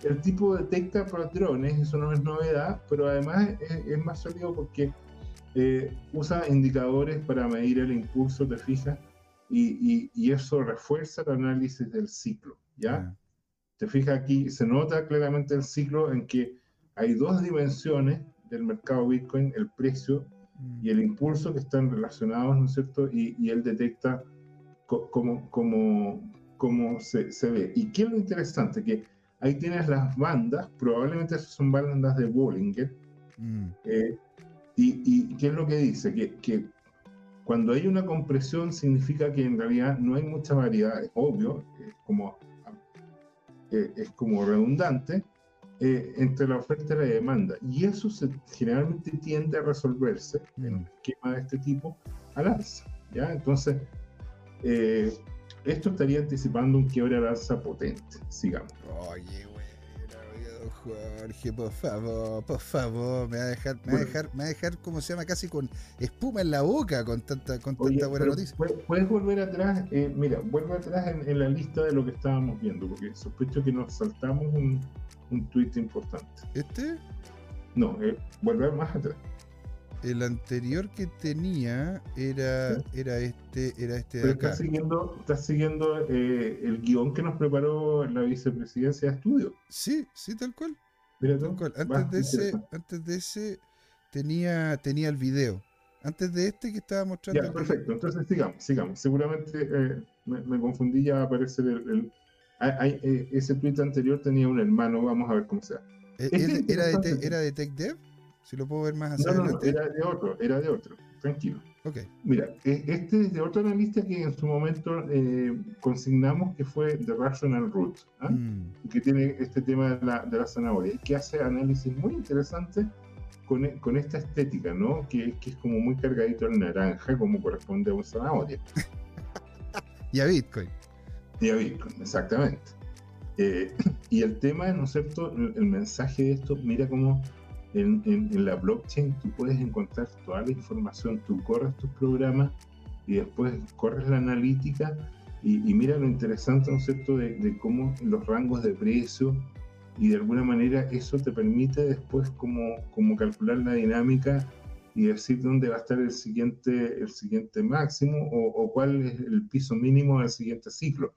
El tipo detecta patrones, eso no es novedad, pero además es, es más sólido porque eh, usa indicadores para medir el impulso, te fijas, y, y- y eso refuerza el análisis del ciclo, ¿ya? Te fijas aquí, se nota claramente el ciclo en que hay dos dimensiones del mercado Bitcoin, el precio Mm. y el impulso que están relacionados, ¿no es cierto? Y, y él detecta cómo, cómo, cómo se, se ve. ¿Y qué es lo interesante? Que ahí tienes las bandas, probablemente son bandas de Bollinger, Mm. eh, y, y qué es lo que dice? Que, que cuando hay una compresión significa que en realidad no hay mucha variedad, es obvio, es como, eh, es como redundante, eh, entre la oferta y la demanda. Y eso se, generalmente tiende a resolverse en un Mm. esquema de este tipo al alza. ¿ya? Entonces, eh, esto estaría anticipando un quiebre al alza potente, sigamos. Oye, Jorge, por favor, por favor, me va a dejar, me va a dejar, me va a dejar, ¿cómo se llama? Casi con espuma en la boca con tanta, con Oye, tanta buena noticia. ¿puedes- ¿Puedes volver atrás? Eh, mira, vuelve atrás en, en la lista de lo que estábamos viendo, porque sospecho que nos saltamos un, un tweet importante. Este, No, eh, vuelve más atrás. El anterior que tenía era, era este, era este de Pero acá. estás siguiendo, estás siguiendo eh, el guion que nos preparó la vicepresidencia de estudio. Sí, sí, tal cual. Mira tal cual. Antes de ese, antes de ese tenía, tenía el video. Antes de este que estaba mostrando. Ya, perfecto. Entonces sigamos, sigamos. Seguramente eh, me, me confundí, ya va a aparecer el... el- eh, ese tweet anterior tenía un hermano, vamos a ver cómo sea. ¿era- ¿Era de, era de TechDev? Si lo puedo ver más hacia No, no, era de otro, era de otro. Tranquilo. Ok. Mira, e- este es de otro analista que en su momento eh, consignamos que fue The Rational Root, ¿ah? Mm, que tiene este tema de la, de la zanahoria, que hace análisis muy interesantes con, e- con esta estética, ¿no? Que, que es como muy cargadito el naranja, como corresponde a una zanahoria. Y a Bitcoin. Y a Bitcoin, exactamente. Eh, y el tema, ¿no es cierto? El, el mensaje de esto, mira cómo en, en- en la blockchain tú puedes encontrar toda la información, tú corres tus programas y después corres la analítica y, y mira lo interesante, ¿no es cierto?, de, de cómo los rangos de precio y de alguna manera eso te permite después como, como calcular la dinámica y decir dónde va a estar el siguiente, el siguiente máximo o, o cuál es el piso mínimo del siguiente ciclo.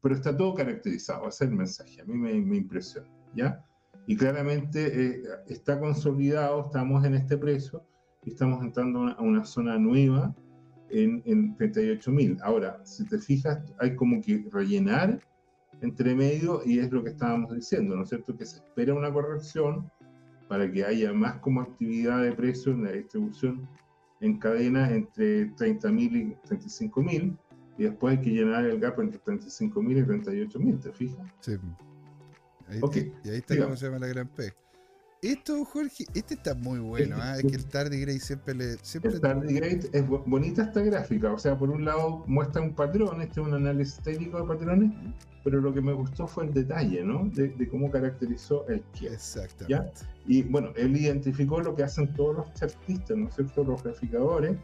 Pero está todo caracterizado, ese es el mensaje, a mí me, me impresiona, ¿ya? Y claramente eh, está consolidado, estamos en este precio y estamos entrando a una, a una zona nueva en, en 38.000. Ahora, si te fijas, hay como que rellenar entre medio y es lo que estábamos diciendo, ¿no es cierto? Que se espera una corrección para que haya más como actividad de precio en la distribución en cadena entre 30.000 y 35.000 y después hay que llenar el gap entre 35.000 y 38.000, ¿te fijas? Sí. Ahí, Ok, y ahí está cómo se llama la gran P. Esto, Jorge, este está muy bueno, ¿ah? es que el Tardigrade siempre le. Siempre, El tardigrade es bo- bonita esta gráfica, o sea, por un lado muestra un patrón, este es un análisis técnico de patrones, pero lo que me gustó fue el detalle, ¿no? De, de cómo caracterizó el quiebre. Exactamente. Y bueno, él identificó lo que hacen todos los chartistas, ¿no es cierto? Los graficadores,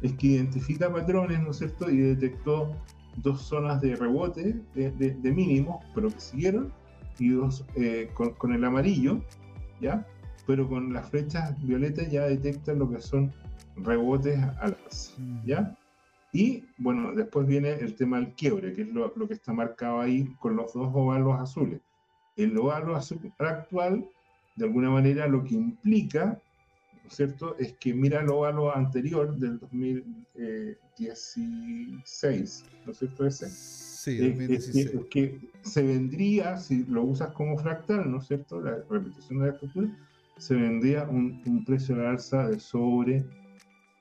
es que identifica patrones, ¿no es cierto? Y detectó dos zonas de rebote de, de, de mínimos, pero que siguieron, y dos eh, con, con el amarillo, ¿ya? Pero con las flechas violetas ya detectan lo que son rebotes al Mm. ¿ya? Y bueno, después viene el tema del quiebre, que es lo, lo que está marcado ahí con los dos óvalos azules. El óvalo azul actual, de alguna manera, lo que implica, ¿no es cierto?, es que mira el óvalo anterior del 2016, ¿no es cierto? Ese. Sí, Eh, eh, 2016. eh, que se vendría, si lo usas como fractal, ¿no es cierto? La repetición de la estructura, se vendría un, un precio de alza de sobre,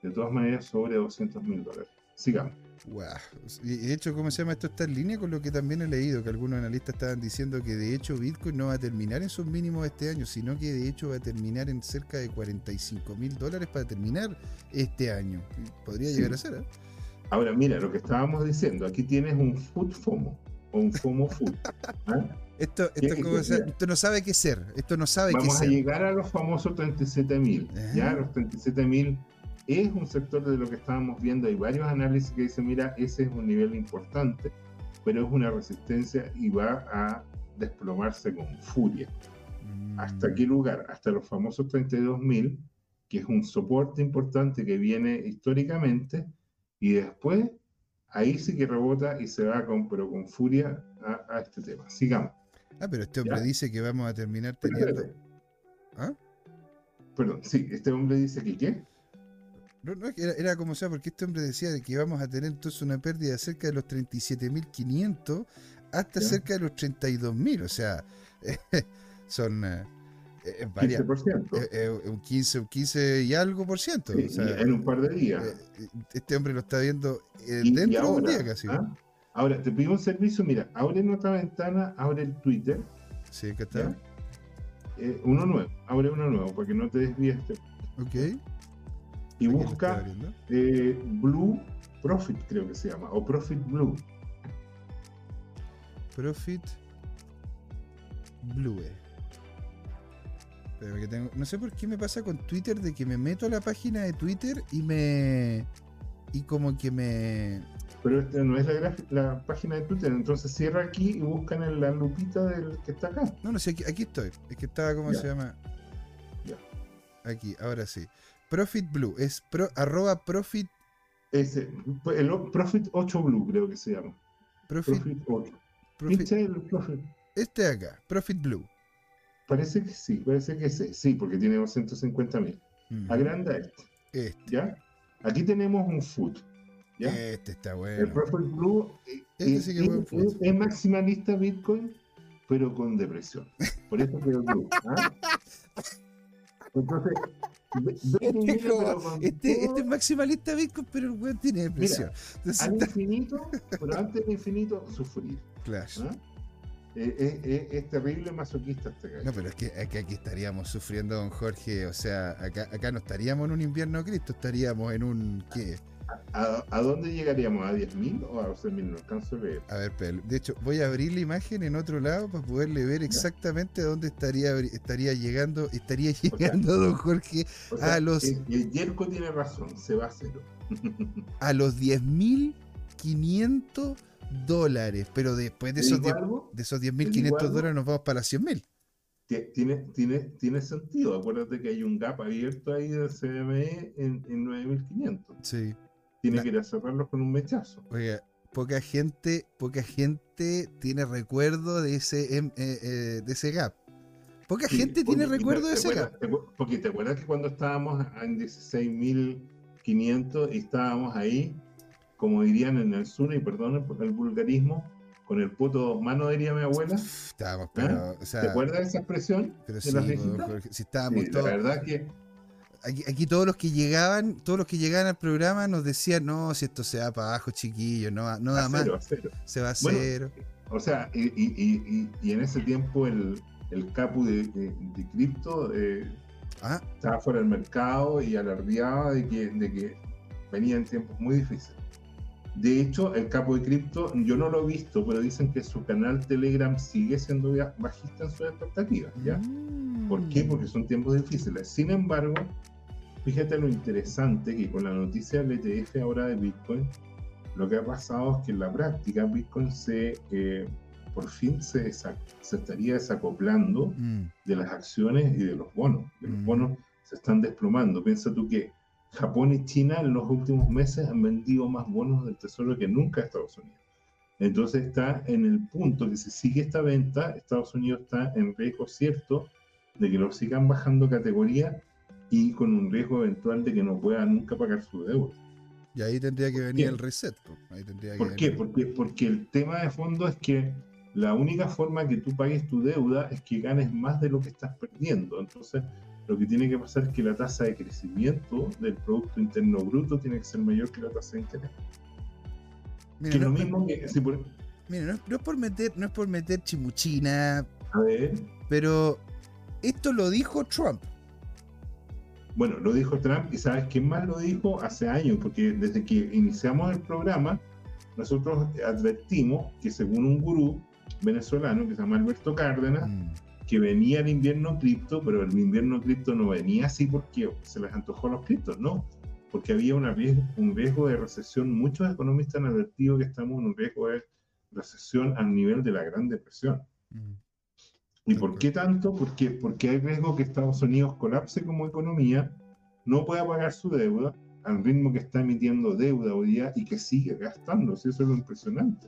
de todas maneras, sobre 200 mil dólares. Sigamos. Guau. Y de hecho, ¿cómo se llama? Esto está en línea con lo que también he leído, que algunos analistas estaban diciendo que de hecho Bitcoin no va a terminar en sus mínimos este año, sino que de hecho va a terminar en cerca de 45 mil dólares para terminar este año. Podría Sí. llegar a ser, ¿eh? Ahora, mira, lo que estábamos diciendo, aquí tienes un food FOMO, o un FOMO food. ¿ah? Esto, esto, como esto no sabe qué ser, esto no sabe qué Vamos a ser. llegar a los famosos 37.000. Ajá. Ya, los 37.000 es un sector de lo que estábamos viendo. Hay varios análisis que dicen, mira, ese es un nivel importante, pero es una resistencia y va a desplomarse con furia. Mm, ¿Hasta qué lugar? Hasta los famosos 32.000, que es un soporte importante que viene históricamente, y después ahí sí que rebota y se va con, pero con furia a, a este tema. Sigamos. Ah, pero este hombre ¿Ya? dice que vamos a terminar teniendo. ¿Ah? Perdón, sí, este hombre dice que qué. No, no, era, era como sea, porque este hombre decía de que vamos a tener entonces una pérdida de cerca de los 37.500 hasta Ya. cerca de los 32.000. O sea, son eh, eh, varias- 15%. eh, eh, un 15, un 15 y algo por ciento. Sí, o sea, en un par de días. eh, este hombre lo está viendo y dentro de un ahora, día casi. ¿ah? Ahora, te pedimos un servicio, mira, abre otra ventana, abre el Twitter, Sí. ¿ya? Eh, uno nuevo, abre uno nuevo, para que no te desvíes. este- Ok. Y Aquí busca Blue Profit, creo que se llama, o Profit Blue. Profit Blue. Pero que tengo, no sé por qué me pasa con Twitter de que me meto a la página de Twitter y me y como que me Pero esta no es la, página de Twitter, entonces cierra aquí y buscan en la lupita del que está acá. no no sé aquí, aquí estoy es que estaba como Ya. se llama Ya. aquí ahora sí Profit Blue es pro, arroba Profit el o- Profit 8 Blue creo que se llama. Profit, Profit 8. Profit Pincha el Profit. este de acá Profit Blue Parece que sí, parece que sí, sí, porque tiene 250 mil. Agranda este, este ¿ya? Aquí tenemos un food, ¿ya? este está El bueno Profit Blue eh, Este eh, sí que es buen es, food. es- es maximalista Bitcoin, pero con depresión. Por eso que es Blue. ¿ah? Entonces, que este, es como- este, este es maximalista Bitcoin pero el weón tiene depresión Entonces al infinito, pero antes del infinito, sufrir. Clash. ¿ah? Eh, eh, eh, es terrible masoquista este gallo. No, pero es que, es que aquí estaríamos sufriendo, don Jorge. O sea, acá, acá no estaríamos en un invierno Cristo, estaríamos en un. ¿Qué? ¿A, a dónde llegaríamos? ¿A 10.000 o a 12.000? No alcanzo a ver. A ver, pero, de hecho, voy a abrir la imagen en otro lado para poderle ver exactamente a dónde estaría, estaría llegando, estaría llegando don Jorge O sea, A los- el, el Yerko tiene razón, se va a cero. a los 10.500 dólares. Pero después de ¿Te esos, digo 10 algo? de esos digo 10.500 algo? dólares nos vamos para las 100.000. Tie- Tiene, tiene, tiene sentido. Acuérdate que hay un gap abierto ahí del CME en, en 9.500. Sí. Tiene que ir a cerrarlo con un mechazo. Oiga, poca gente, poca gente tiene recuerdo de ese, eh, eh, de ese gap. Poca Sí, gente tiene recuerdo de ¿te ese acuerdas- gap. te Porque te acuerdas que cuando estábamos en 16.500 y estábamos ahí, como dirían en el sur, y perdón por el vulgarismo, con el poto dos manos, diría mi abuela. Estábamos, pero, o ¿Te acuerdas de esa expresión? pero de sí, las si estábamos Sí, la todos, verdad que aquí, aquí todos los que llegaban, todos los que llegaban al programa nos decían, no, si esto se va para abajo, chiquillos, no, no da más, cero, a cero. se va a Bueno, cero. O sea, y, y- y- y- y en ese tiempo el, el capu de, de- de cripto eh, Ah, estaba fuera del mercado y alardeaba de que, de que venían tiempos muy difíciles. De hecho, el capo de cripto, yo no lo he visto, pero dicen que su canal Telegram sigue siendo bajista en sus expectativas. ¿ya? mm. ¿Por qué? Porque son tiempos difíciles. Sin embargo, fíjate lo interesante que con la noticia del ETF ahora de Bitcoin, lo que ha pasado es que en la práctica Bitcoin se, eh, por fin se, se estaría desacoplando Mm, de las acciones y de los bonos. Los Mm. bonos se están desplomando. Piensa tú que Japón y China en los últimos meses han vendido más bonos del tesoro que nunca Estados Unidos. Entonces está en el punto que si sigue esta venta, Estados Unidos está en riesgo cierto de que lo sigan bajando categoría y con un riesgo eventual de que no pueda nunca pagar su deuda. Y ahí tendría que venir qué? el reset. po. Ahí tendría ¿Por que qué? venir. Porque, porque el tema de fondo es que la única forma que tú pagues tu deuda es que ganes más de lo que estás perdiendo. Entonces, lo que tiene que pasar es que la tasa de crecimiento del Producto Interno Bruto tiene que ser mayor que la tasa de interés. Mira, que es no, lo mismo que, si por- mira, no es- no es por meter, no es por meter chimuchina, a ver, pero esto lo dijo Trump. bueno, lo dijo Trump y sabes quién más lo dijo hace años, porque desde que iniciamos el programa, nosotros advertimos que según un gurú venezolano que se llama Alberto Cárdenas, Mm, que venía el invierno cripto, pero el invierno cripto no venía así porque se les antojó a los criptos, no, porque había una riesgo, un riesgo de recesión. Muchos economistas han advertido que estamos en un riesgo de recesión al nivel de la Gran Depresión. mm. ¿Y por qué tanto? Porque, porque hay riesgo que Estados Unidos colapse como economía, no pueda pagar su deuda al ritmo que está emitiendo deuda hoy día y que sigue gastando. Eso es lo impresionante.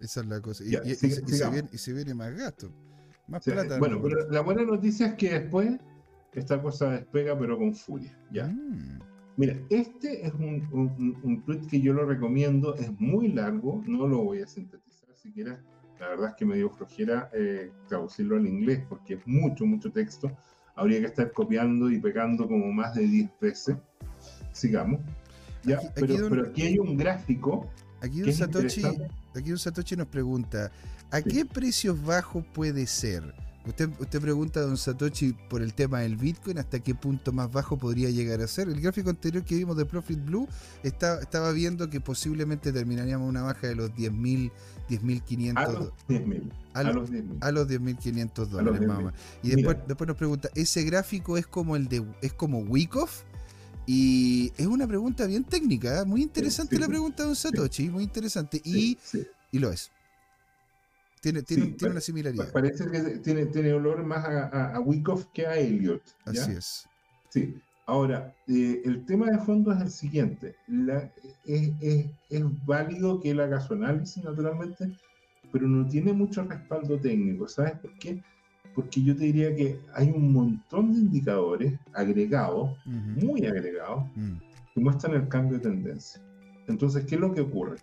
Esa es la cosa. Y, Ya, y- y siga- se- y se, sigamos. viene, y se viene más gasto. Más plata. bueno, ¿no? pero la buena noticia es que después esta cosa despega, pero con furia. ¿ya? Mm, Mira, este es un, un, tweet que yo lo recomiendo, es muy largo, no lo voy a sintetizar siquiera. La verdad es que me dio flojera eh, traducirlo al inglés porque es mucho, mucho texto. Habría que estar copiando y pegando como más de 10 veces. Sigamos. Ya, Aquí- aquí pero, don- pero aquí hay un gráfico Aquí un Satoshi, aquí un Satoshi nos pregunta, ¿a Sí. qué precios bajos puede ser? Usted, usted pregunta a don Satoshi por el tema del Bitcoin, ¿hasta qué punto más bajo podría llegar a ser? El gráfico anterior que vimos de Profit Blue está- estaba viendo que posiblemente terminaríamos una baja de los 10.000, A 10.500 los 10.000. a A lo- los 10.000. a los 10.500 A los dólares más o 10.000. menos. Y después nos pregunta, ¿ese gráfico es como el de es como Wyckoff? Y es una pregunta bien técnica, ¿eh? muy interesante sí, la pregunta de don Satoshi, muy interesante. Y, y lo es. Tiene, tiene, Sí, tiene una similaridad. Parece que tiene, tiene olor más a, a, a Wyckoff que a Elliot. ¿ya? Así es. Sí. Ahora, eh, el tema de fondo es el siguiente. La- es, es- es válido que él haga su análisis, naturalmente, pero no tiene mucho respaldo técnico. ¿Sabes por qué? Porque yo te diría que hay un montón de indicadores agregados, Ujú. muy agregados, Mm. que muestran el cambio de tendencia. Entonces, ¿qué es lo que ocurre?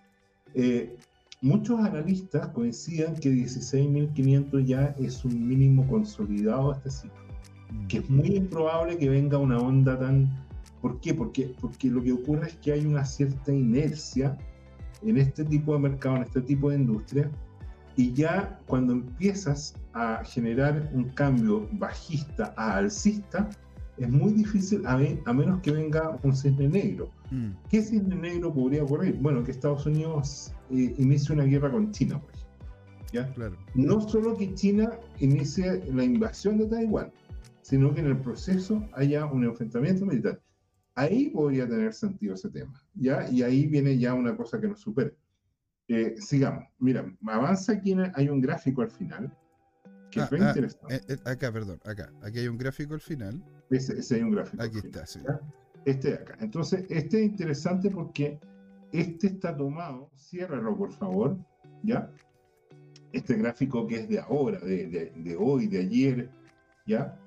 Eh, muchos analistas coinciden que 16.500 ya es un mínimo consolidado de este ciclo Mm. que es muy improbable que venga una onda tan... ¿Por qué? Porque, porque lo que ocurre es que hay una cierta inercia en este tipo de mercado, en este tipo de industria, y ya cuando empiezas a generar un cambio bajista a alcista, es muy difícil a, me- a menos que venga un cisne negro. Mm. ¿Qué cisne negro podría ocurrir? Bueno, que Estados Unidos eh, inicie una guerra con China, por ejemplo. ¿ya? Claro. no solo que China inicie la invasión de Taiwán, sino que en el proceso haya un enfrentamiento militar. Ahí podría tener sentido ese tema, ¿ya? Y ahí viene ya una cosa que nos supera. Eh, sigamos. Mira, avanza aquí, hay un gráfico al final, que Ah, es ah, interesante. eh, eh, acá, perdón, acá. Aquí hay un gráfico al final. Ese, ese hay un gráfico. Aquí final, está, sí. ¿ya? Este de acá. Entonces, este es interesante porque este está tomado, ciérralo por favor, ¿ya? Este gráfico que es de ahora, de, de- de hoy, de ayer, ¿ya?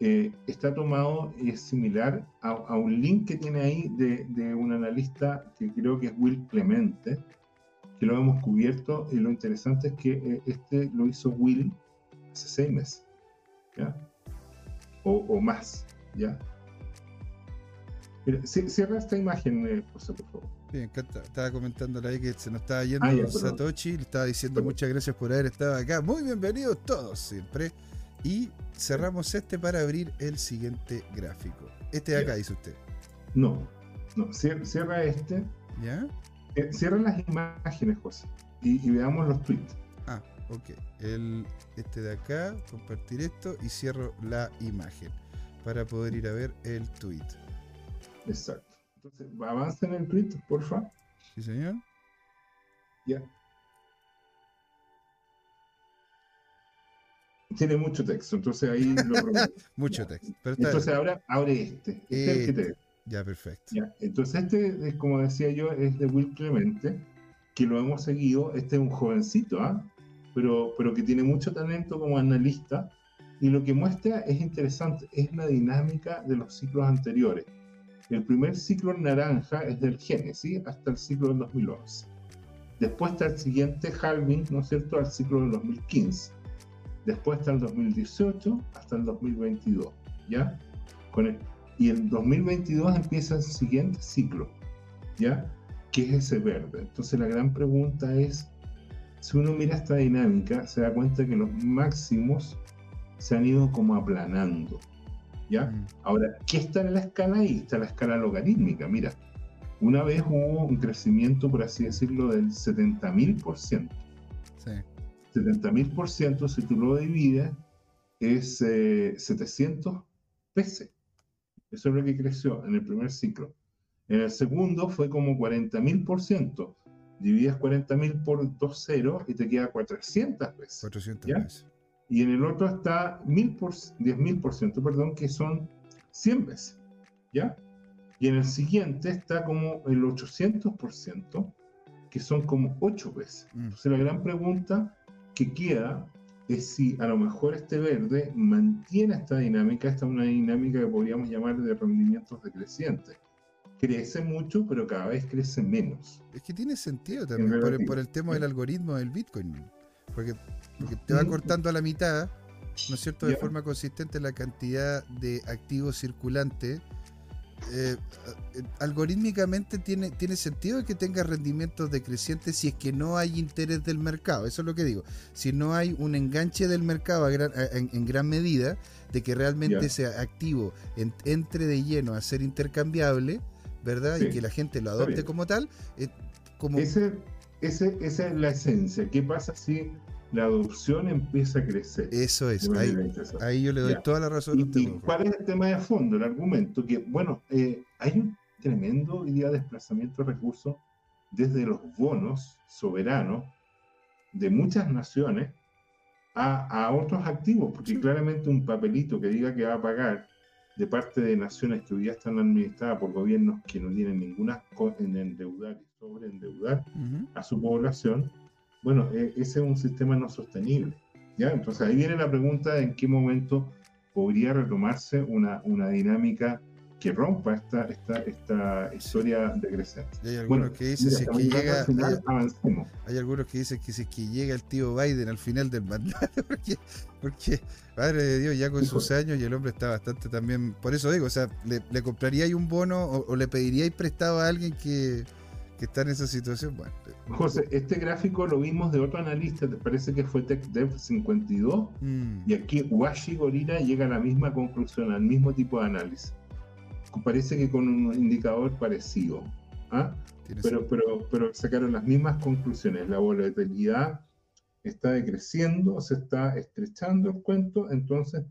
Eh, está tomado, es similar a, a un link que tiene ahí de, de un analista que creo que es Will Clemente, que lo hemos cubierto y lo interesante es que eh, este lo hizo Will hace seis meses, ¿ya? O, o más, ¿ya? Mira, cierra esta imagen, eh, José, por favor. Bien, estaba comentándole ahí que se nos estaba yendo Ah, ya. Satoshi, le estaba diciendo Perdón. muchas gracias por haber estado acá. Muy bienvenidos todos siempre. Y cerramos este para abrir el siguiente gráfico. Este de acá, Ya. dice usted. No, no, cier- cierra este, ¿Ya? Eh, cierra las imágenes, José, y, y veamos los tweets. Ah, ok. El, este de acá, compartir esto y cierro la imagen para poder ir a ver el tweet. Exacto. Entonces, avanza en el tweet, porfa. ¿Sí, señor? Ya. Tiene mucho texto, entonces ahí lo. Mucho texto. Pero Entonces ahora abre este. Este es el que te- ya perfecto. Ya, entonces este, es, como decía yo, es de Will Clemente, que lo hemos seguido. Este es un jovencito, ¿ah? pero, pero que tiene mucho talento como analista. Y lo que muestra es interesante, es la dinámica de los ciclos anteriores. El primer ciclo naranja es del Génesis hasta el ciclo del 2011. Después está el siguiente halving, ¿no es cierto?, al ciclo del 2015. Después está el 2018 hasta el 2022, ¿ya? Con el, y el 2022 empieza el siguiente ciclo, ¿ya? Que es ese verde. Entonces la gran pregunta es, si uno mira esta dinámica, se da cuenta que los máximos se han ido como aplanando, ¿ya? Mm, Ahora, ¿qué está en la escala ahí? Está la escala logarítmica. Mira, una vez hubo un crecimiento, por así decirlo, del 70.000%. sí. 70.000%, si tú lo divides, es eh, 700 pesos. Eso es lo que creció en el primer ciclo. En el segundo fue como 40.000%. Divides 40.000 por 2 ceros y te queda 400 pesos. 400 ¿Ya? veces. Y en el otro está 1000 por, 10.000%, perdón, que son 100 veces. ¿ya? Y en el siguiente está como el 800%, que son como 8 veces. Mm. Entonces la gran pregunta que queda es si a lo mejor este verde mantiene esta dinámica, esta es una dinámica que podríamos llamar de rendimientos decrecientes. Crece mucho, pero cada vez crece menos. Es que tiene sentido también por, el- relativo. por el tema del algoritmo del Bitcoin. Porque, porque te va cortando a la mitad, ¿no es cierto?, de forma consistente la cantidad de activos circulantes. Eh, eh, algorítmicamente tiene, tiene sentido que tenga rendimientos decrecientes si es que no hay interés del mercado. Eso es lo que digo. Si no hay un enganche del mercado a gran- a- en, en gran medida de que realmente Ya. ese activo en- entre de lleno a ser intercambiable, ¿verdad? Y que la gente lo adopte como tal, eh, como Ese, ese, esa es la esencia. ¿Qué pasa si la adopción empieza a crecer? eso es. Ahí, yo le doy Ya. toda la razón a ¿Y, cuál es el tema de fondo, el argumento? Que, bueno, eh, hay un tremendo hoy día desplazamiento de recursos desde los bonos soberanos de muchas naciones a, a otros activos, porque claramente un papelito que diga que va a pagar de parte de naciones que hoy día están administradas por gobiernos que no tienen ninguna en endeudar y sobreendeudar a su población, bueno, eh, ese es un sistema no sostenible. ¿ya? Entonces ahí viene la pregunta de en qué momento podría retomarse una, una dinámica que rompa esta, esta, esta historia decreciente. Hay algunos Bueno, que dicen si es que llega. final, hay-. Hay algunos que dicen que si es que llega el tío Biden al final del mandato, porque, porque madre de Dios, ya con Hijo. sus años y el hombre está bastante también. Por eso digo, o sea, le, le compraríais un bono o, o le pediríais prestado a alguien que, que está en esa situación. Bueno, José, este gráfico lo vimos de otro analista, te parece que fue TechDev 52, mm, y aquí Washi Gorila llega a la misma conclusión, al mismo tipo de análisis. Parece que con un indicador parecido. ¿ah? pero, pero, pero sacaron las mismas conclusiones. La volatilidad está decreciendo, se está estrechando el cuento, entonces,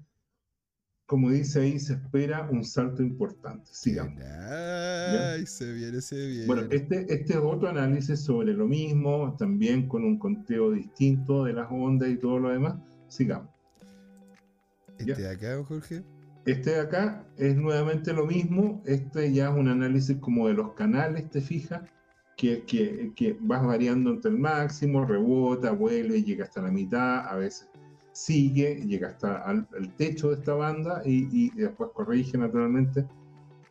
como dice ahí, se espera un salto importante. Sigamos. Ay, se viene, se viene. Bueno, este, este es otro análisis sobre lo mismo, también con un conteo distinto de las ondas y todo lo demás. Sigamos. este de acá, Jorge. Este de acá es nuevamente lo mismo. Este ya es un análisis como de los canales, te fijas, que, que, que vas variando entre el máximo, rebota, vuelve, llega hasta la mitad, a veces sigue, llega hasta al, el techo de esta banda y, y después corrige naturalmente.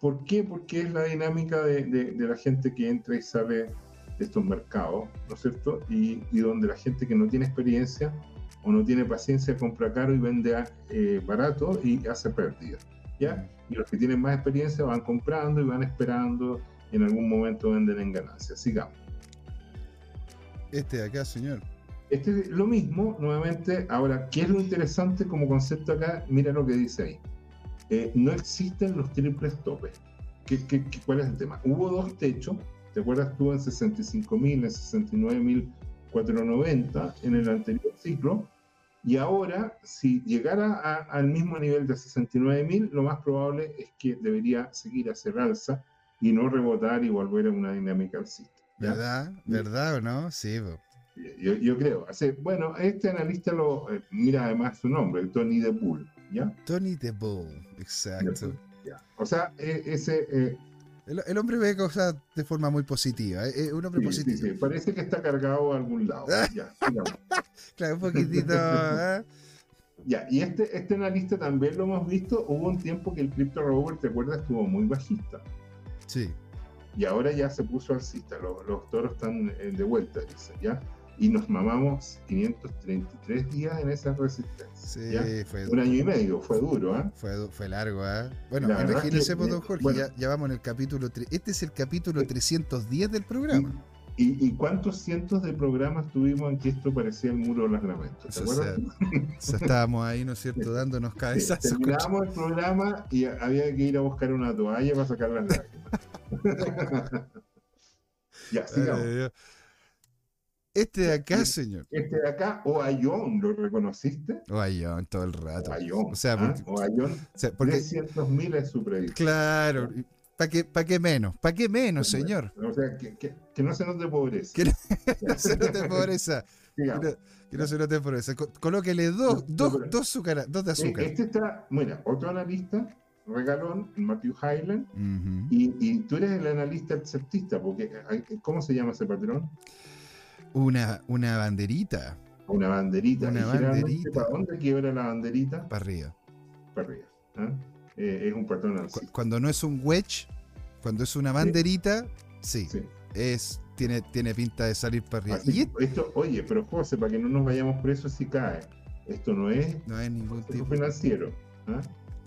¿Por qué? Porque es la dinámica de, de- de la gente que entra y sale de estos mercados, ¿no es cierto? Y, y donde la gente que no tiene experiencia o no tiene paciencia compra caro y vende a- eh, barato y hace pérdidas, ¿ya? Y los que tienen más experiencia van comprando y van esperando y en algún momento venden en ganancias. Sigamos. Este de acá, señor. Este es lo mismo, nuevamente. Ahora, ¿qué es lo interesante como concepto acá? Mira lo que dice ahí. Eh, no existen los triples topes. ¿Qué, qué- qué- cuál es el tema? Hubo dos techos, ¿te acuerdas tú en 65.000, en 69.490 en el anterior ciclo? Y ahora, si llegara a- al mismo nivel de 69.000, lo más probable es que debería seguir hacia el alza y no rebotar y volver a una dinámica alcista. ¿ya? ¿Verdad? ¿Verdad o no? Sí, po. Yo, yo creo. Así, bueno, este analista lo eh, mira además su nombre, Tony de Bull, ¿ya? Tony the Bull, exacto. Ya. O sea, e- ese eh, El, el hombre ve cosas de forma muy positiva. Es un hombre sí, sí, positivo. sí, parece que está cargado a algún lado. ya. Claro, un poquitito. ¿eh? Ya, y este, este analista también lo hemos visto. Hubo un tiempo que el Crypto Rover, ¿te acuerdas? Estuvo muy bajista. Sí. Y ahora ya se puso alcista. Los, los toros están eh, de vuelta, dice, ¿ya? Y nos mamamos 533 días en esa resistencia. Sí, fue, Un año y medio, fue duro, ¿ah? fue, fue largo, ¿ah? Bueno, La verdad imagínese, que, don eh, Jorge, bueno. ya, ya vamos en el capítulo. Este es el capítulo 310 del programa. ¿Y, y cuántos cientos de programas tuvimos en que esto parecía el muro de los lamentos? ¿Te O sea, acuerdas? O sea, estábamos ahí, ¿no es cierto?, dándonos Sí, cabezazos. con- terminábamos el programa y había que ir a buscar una toalla para sacar las lágrimas. ya, sigamos. Ay. Este de acá, señor. Este de acá, Oayón, ¿lo reconociste? Guayón, todo el rato. Oayón. O sea, ¿ah? porque, Oayón, o sea, porque 300.000 es su predicción. claro, ¿para qué, pa' qué menos? ¿Para qué menos, señor? O sea, que, que- que no se nos pobreza. Que no- se note pobreza. Que no, que no se note pobreza. Co- Colóquele dos, No, dos, pero- dos, azúcar, dos de azúcar. Este está, mira, otro analista, regalón, Matthew Highland, y, y tú eres el analista esceptista, porque ¿cómo se llama ese patrón? Una, una banderita Una banderita. Una banderita. ¿Para dónde quiebra la banderita? para arriba. Para arriba. ¿ah? Eh, es un patrón así. Cuando no es un wedge, cuando es una banderita, sí, Sí. es tiene, tiene pinta de salir para arriba. Así Y que esto esto, oye, pero José, para que no nos vayamos presos si cae, esto no es no es ningún tipo. financiero, ¿ah?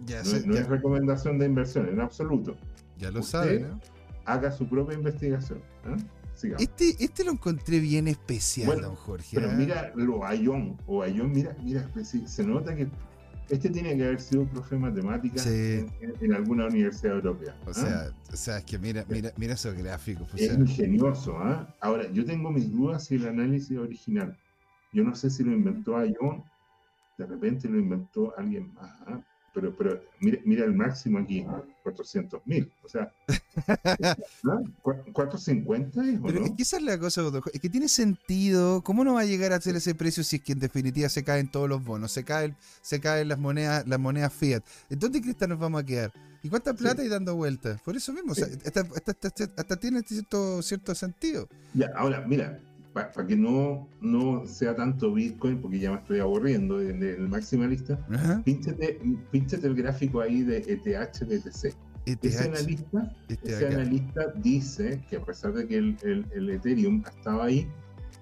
Ya, no, sé- es, no ya- es recomendación de inversión en absoluto. ya lo usted- sabe, ¿no? Haga su propia investigación. ¿ah? Sigamos. Este, este lo encontré bien especial, Bueno, don Jorge. Pero ¿ah? mira lo Ayón, o Ayón, mira, mira, pues se nota que este tiene que haber sido profe de matemáticas Sí. en, alguna universidad europea. O ¿ah? sea, o sea, es que mira, mira, mira esos gráficos. pues, es sea, ingenioso. ¿ah? Ahora, yo tengo mis dudas si el análisis original. Yo no sé si lo inventó Ayón, de repente lo inventó alguien más. ¿ah? Pero, pero mira, mira el máximo aquí, 400 mil. O sea. ¿Cu- ¿450 es o Pero no? es que esa es la cosa, es que tiene sentido. ¿Cómo no va a llegar a ser ese precio si es que en definitiva se caen todos los bonos, se caen, se caen las monedas, las monedas fiat? ¿En dónde crees que nos vamos a quedar? ¿Y cuánta plata hay dando vueltas? Por eso mismo, o sea, Sí. hasta, hasta- hasta- hasta tiene cierto, cierto sentido. Ya, ahora, mira, para que no, no sea tanto Bitcoin, porque ya me estoy aburriendo del del maximalista, pínchate, pínchate el gráfico ahí de E ETH BTC. ETH, Ese analista, este ese analista dice que a pesar de que el, el- el Ethereum estaba ahí,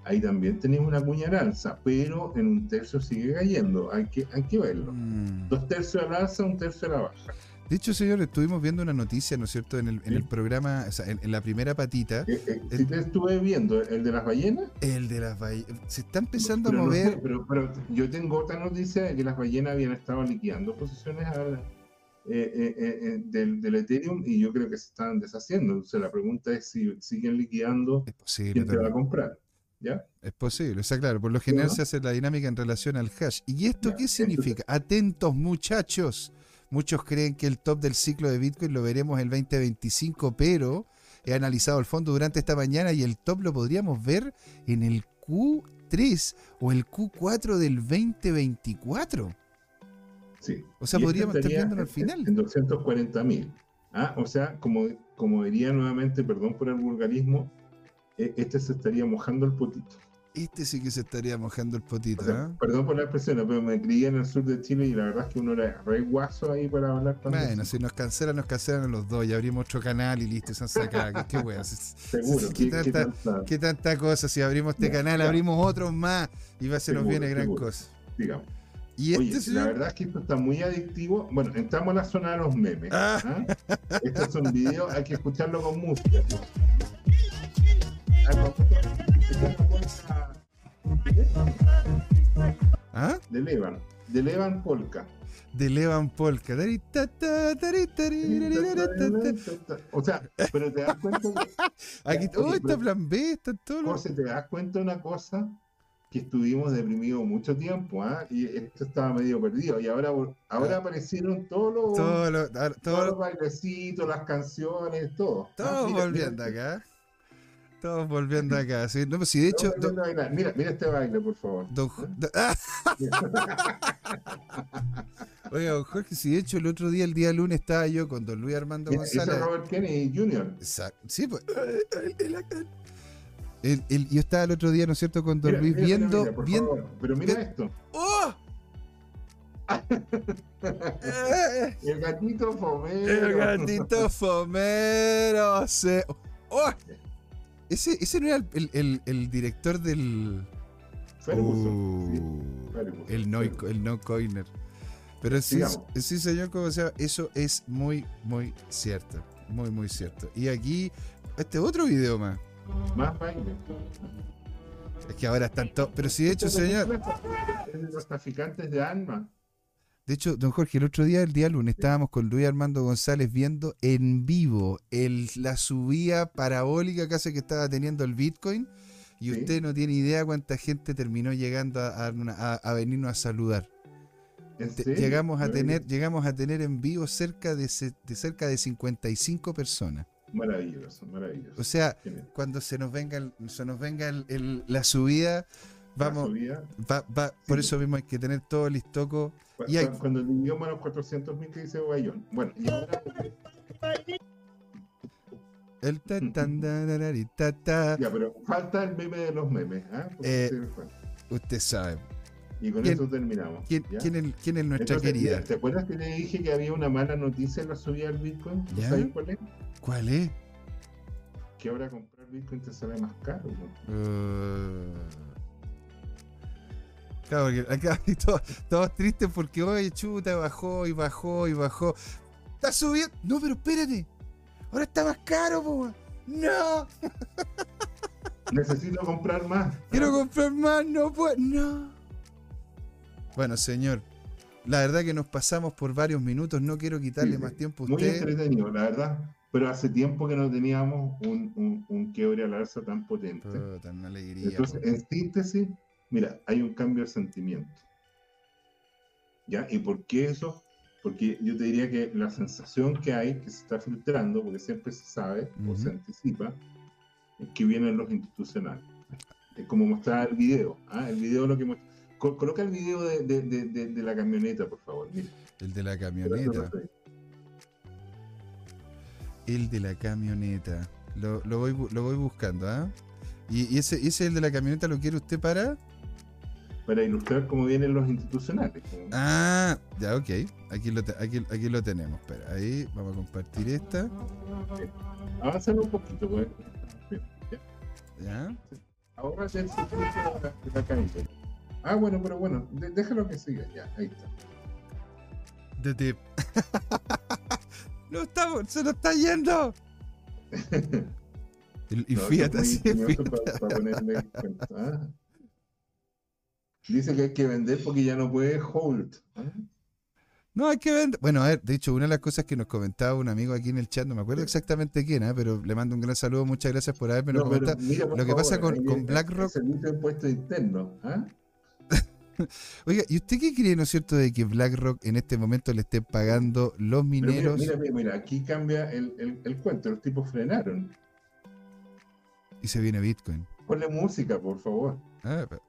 ahí también tenemos una cuña al alza, pero en un tercio sigue cayendo. Hay que, hay que verlo. Mm. Dos tercios al alza, un tercio a la baja. De hecho, señor, estuvimos viendo una noticia, ¿no es cierto?, en el, en Sí. el programa, o sea, en, en la primera patita, Eh, eh, te estuve viendo el de las ballenas, el de las ballenas. Se está empezando Pero a no sé, mover. pero, pero yo tengo otra noticia de que las ballenas habían estado liquidando posiciones al- eh, eh, eh, eh, del, del Ethereum y yo creo que se están deshaciendo. Entonces la pregunta es si siguen liquidando, Es posible, ¿quién te va a comprar? ¿Ya? Es posible, o sea, claro, por lo general se hace la dinámica en relación al hash. ¿Y esto Ya, qué significa? Atentos muchachos. Muchos creen que el top del ciclo de Bitcoin lo veremos el 2025, pero he analizado el fondo durante esta mañana y el top lo podríamos ver en el Q3 o el Q4 del 2024. Sí. O sea, Y esto podríamos estar viéndolo al final. En 240 mil. ¿Ah? O sea, como, como diría nuevamente, perdón por el vulgarismo, eh, este se estaría mojando el potito. Este sí que se estaría mojando el potito, O sea, ¿ah? Perdón por la expresión, pero me crié en el sur de Chile y la verdad es que uno era re guaso ahí para hablar cuando Bueno, si nos cancelan, nos cancelan a los dos. Ya abrimos otro canal y listo, se han sacado. ¿Qué, qué weas? Seguro. ¿Qué ¿Qué- qué tanta- tanta- Qué tanta cosa, si abrimos este Ya, canal, ya. abrimos otros más y va a se nos Seguro, viene gran seguro. cosa. digamos. Y este Oye, la señor, verdad es que esto está muy adictivo. Bueno, entramos a la zona de los memes. Ah. ¿ah? Estos son videos, hay que escucharlo con música. Ah, esta es ¿ah? De Levan, de Levan Polka. de Levan Polka. O sea, pero te das cuenta, que- Aquí, oh, está plan B, está todo lo- José, te das cuenta de una cosa que estuvimos deprimidos mucho tiempo, ¿ah? Y esto estaba medio perdido. Y ahora, ahora Ah. aparecieron todos los, todo lo- todos todo- los bailecitos, las canciones, todo. Ah, todos mira, volviendo acá. Todos volviendo acá. Sí, no, pues sí, de hecho. Mira, mira este baile, por favor. don, Jo- do- ¡Ah! Oiga, don Jorge, si de hecho el otro día, el día lunes, estaba yo con don Luis Armando ese es González. Robert Kennedy Jr. Exacto. Sí, pues. el- el- yo estaba el otro día, ¿no es cierto?, con don Mira, Luis mira, viendo. mira, viendo favor. Pero mira esto. ¡Oh! El gatito fomero. El gatito fomero se. ¡Oh! Ese, ese no era el, el- el- el director del. Uh, el, no, el no coiner. Pero sí, sí, señor, como sea, eso es muy, muy cierto. Muy, muy cierto. Y aquí, este otro video más. Más baile. Es que ahora están todos. Pero sí, de hecho, señor. Es de los traficantes de armas. De hecho, don Jorge, el otro día, el día lunes, estábamos con Luis Armando González viendo en vivo el, la subida parabólica casi que estaba teniendo el Bitcoin. Y Sí. usted no tiene idea cuánta gente terminó llegando a, a venirnos a saludar. Llegamos a tener, llegamos a tener en vivo cerca de, de cerca de 55 personas. Maravilloso, maravilloso. O sea, Genial. cuando se nos venga, el- se nos venga el- el- la subida, Vamos. Va, va, por Sí. eso mismo hay que tener todo el listoco. Cu- Y hay- cu- Cuando llegamos a los 400.000 que dice Guayón. Bueno, y ahora, El ta tan ta ta. ya, pero falta el meme de los memes. ¿ah? Eh, fue. Usted sabe. y con ¿quién- eso terminamos. ¿Quién, es, quién es nuestra Entonces, querida? mira, ¿Te acuerdas que le dije que había una mala noticia en la subida del Bitcoin? ¿Tú ¿Ya? ¿Sabes cuál es? ¿Cuál es? Que ahora comprar Bitcoin te sale más caro. ¿no? Uh, Claro, porque acá todos, todos tristes porque, oye, chuta, bajó y bajó y bajó. Está subiendo. No, pero espérate. Ahora está más caro, po. No, Necesito comprar más. quiero comprar más, no puedo. No. Bueno, señor, la verdad que nos pasamos por varios minutos. No quiero quitarle Sí, más tiempo a Muy usted. entretenido, la verdad. Pero hace tiempo que no teníamos un, un, un quiebre al alza tan potente. Puta, una alegría. Entonces, po. en síntesis, mira, hay un cambio de sentimiento. ¿Ya? ¿Y por qué eso? Porque yo te diría que la sensación que hay, que se está filtrando, porque siempre se sabe o se anticipa, es que vienen los institucionales. Es como mostrar el video. ¿ah? El video lo que muestra. Co- Coloca el video de, de- de- la camioneta, por favor. Mira. El de la camioneta. El de la camioneta. Lo, lo voy, lo voy buscando, ¿ah? ¿Y, y ese, ese el de la camioneta lo quiere usted para? Para ilustrar cómo vienen los institucionales. Ah, ya, ok. Aquí lo, te- aquí, aquí lo tenemos. Espera, ahí vamos a compartir esta. Avanzar un poquito, pues. Bien, ya. ¿Ya? Ahora el circuito de la. Ah, bueno, pero bueno, de- déjalo que siga. Ya, ahí está. The tip. no estamos, se nos está yendo. y y No, fíjate muy fíjate. para- para ponerle. Ah. Dice que hay que vender porque ya no puede hold. ¿ah? No, hay que vender. Bueno, a ver, de hecho, una de las cosas que nos comentaba un amigo aquí en el chat, no me acuerdo exactamente quién, ¿ah? pero le mando un gran saludo, muchas gracias por haberme No, pero comentado. mira, lo que pasa con- con BlackRock- servicio de impuestos internos. ¿ah? Oiga, ¿y usted qué cree, no es cierto, de que BlackRock en este momento le esté pagando los Pero mineros mira, mira, mira, aquí cambia el, el, el cuento. Los tipos frenaron. y se viene Bitcoin? Ponle música, por favor. Ah, pa-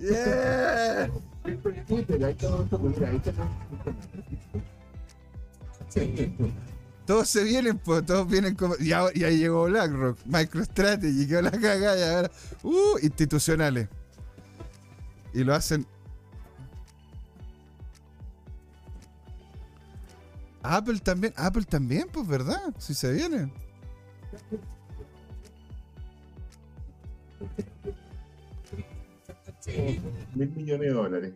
¡Yeah! Todos se vienen, pues, todos vienen como. Y ahora- y ahí llegó BlackRock, MicroStrategy, quedó la cagada y ahora. ¡Uh! Institucionales. Y lo hacen. Apple también, Apple también, pues, ¿verdad? Si se viene. Mil millones de dólares.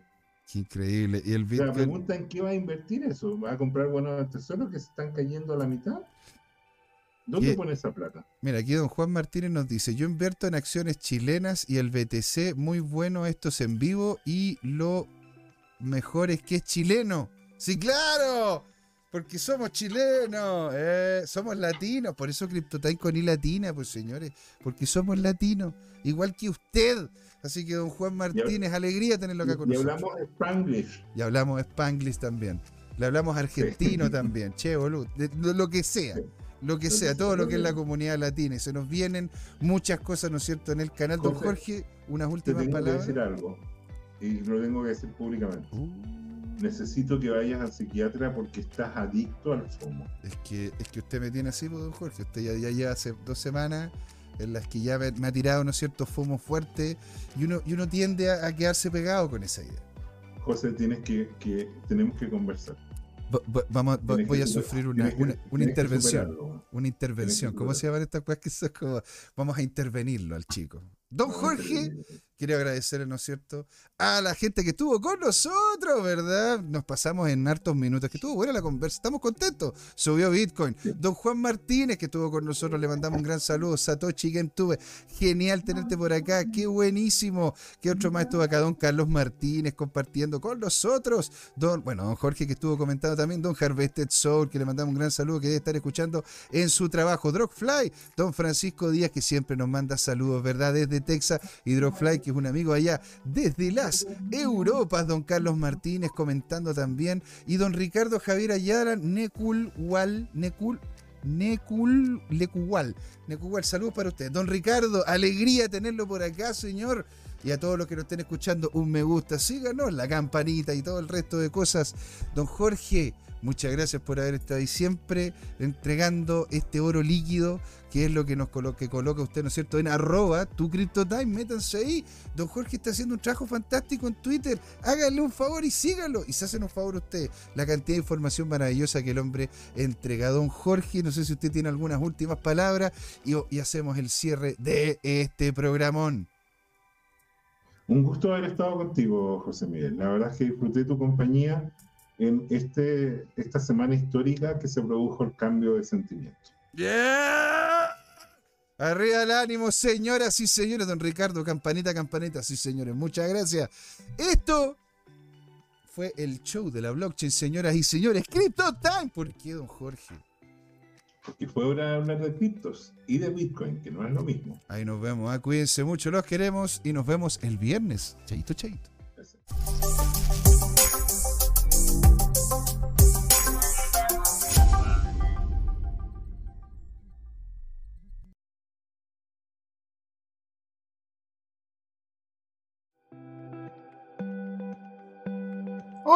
Qué increíble. Y el La Bitcoin. pregunta en qué va a invertir eso. ¿Va a comprar buenos tesoros que se están cayendo a la mitad? ¿Dónde pone esa plata? Mira, aquí don Juan Martínez nos dice, yo invierto en acciones chilenas y el BTC, muy bueno estos en vivo y lo mejor es que es chileno. Sí, claro, porque somos chilenos, eh, somos latinos, por eso CryptoTime con I latina, pues señores, porque somos latinos, igual que usted. Así que don Juan Martínez, alegría tenerlo acá con y nosotros. hablamos de Spanglish. Y hablamos Spanglish también. Le hablamos argentino también, che, boludo. de- de lo que sea. Sí. Lo que que sea, todo lo que es la comunidad latina. Y se nos vienen muchas cosas, ¿no es cierto?, en el canal. Don Jorge, unas Te últimas tengo que palabras. decir algo. Y lo tengo que decir públicamente. Uh, Necesito que vayas al psiquiatra porque estás adicto al FOMO. es, que, es que usted me tiene así, pues, don Jorge. Usted ya, ya lleva hace dos semanas en las que ya me, me ha tirado, ¿no es cierto?, FOMO fuerte. Y uno, y uno tiende a, a quedarse pegado con esa idea. José, tienes que, que tenemos que conversar. Va- va- vamos, va- voy a sufrir una, una, intervención. Una intervención. ¿Cómo se llaman estas cosas que son como. Vamos a intervenirlo al chico. Don Jorge, quiero agradecerle, ¿no es cierto?, a la gente que estuvo con nosotros, ¿verdad? Nos pasamos en hartos minutos, que estuvo buena la conversa, estamos contentos. Subió Bitcoin. Don Juan Martínez, que estuvo con nosotros, le mandamos un gran saludo. Satoshi Gentuve, genial tenerte por acá, qué buenísimo. ¿Qué otro más estuvo acá? Don Carlos Martínez compartiendo con nosotros. Don, bueno, don Jorge que estuvo comentando también, don Harvested Soul, que le mandamos un gran saludo, que debe estar escuchando en su trabajo. Drogfly, don Francisco Díaz, que siempre nos manda saludos, ¿verdad? Desde Texas, y Dropfly, que es un amigo allá desde las Europas, don Carlos Martínez comentando también, y don Ricardo Javier Ayala, Necul Wal, Necul, Necul, Lecual, Necual, saludos para usted. Don Ricardo, alegría tenerlo por acá, señor. Y a todos los que nos estén escuchando, un me gusta, síganos, la campanita y todo el resto de cosas. Don Jorge, Muchas gracias por haber estado ahí siempre entregando este oro líquido, que es lo que nos coloca, que coloca usted, ¿no es cierto?, en arroba tu CryptoTime, métanse ahí. Don Jorge está haciendo un trabajo fantástico en Twitter. Háganle un favor y síganlo. Y se hacen un favor a usted. La cantidad de información maravillosa que el hombre entrega. Don Jorge, no sé si usted tiene algunas últimas palabras y, y hacemos el cierre de este programón. Un gusto haber estado contigo, José Miguel. La verdad es que disfruté tu compañía en este, esta semana histórica que se produjo el cambio de sentimiento. ¡Yeah! Arriba el ánimo, señoras y señores. Don Ricardo, campanita, campanita. Sí, señores, muchas gracias. Esto fue el show de la blockchain, señoras y señores. Crypto Time. ¿Por qué, don Jorge? Porque fue hora de hablar de criptos y de Bitcoin, que no es lo mismo. Ahí nos vemos. ¿eh? Cuídense mucho, los queremos y nos vemos el viernes. Chaito, chaito. Gracias.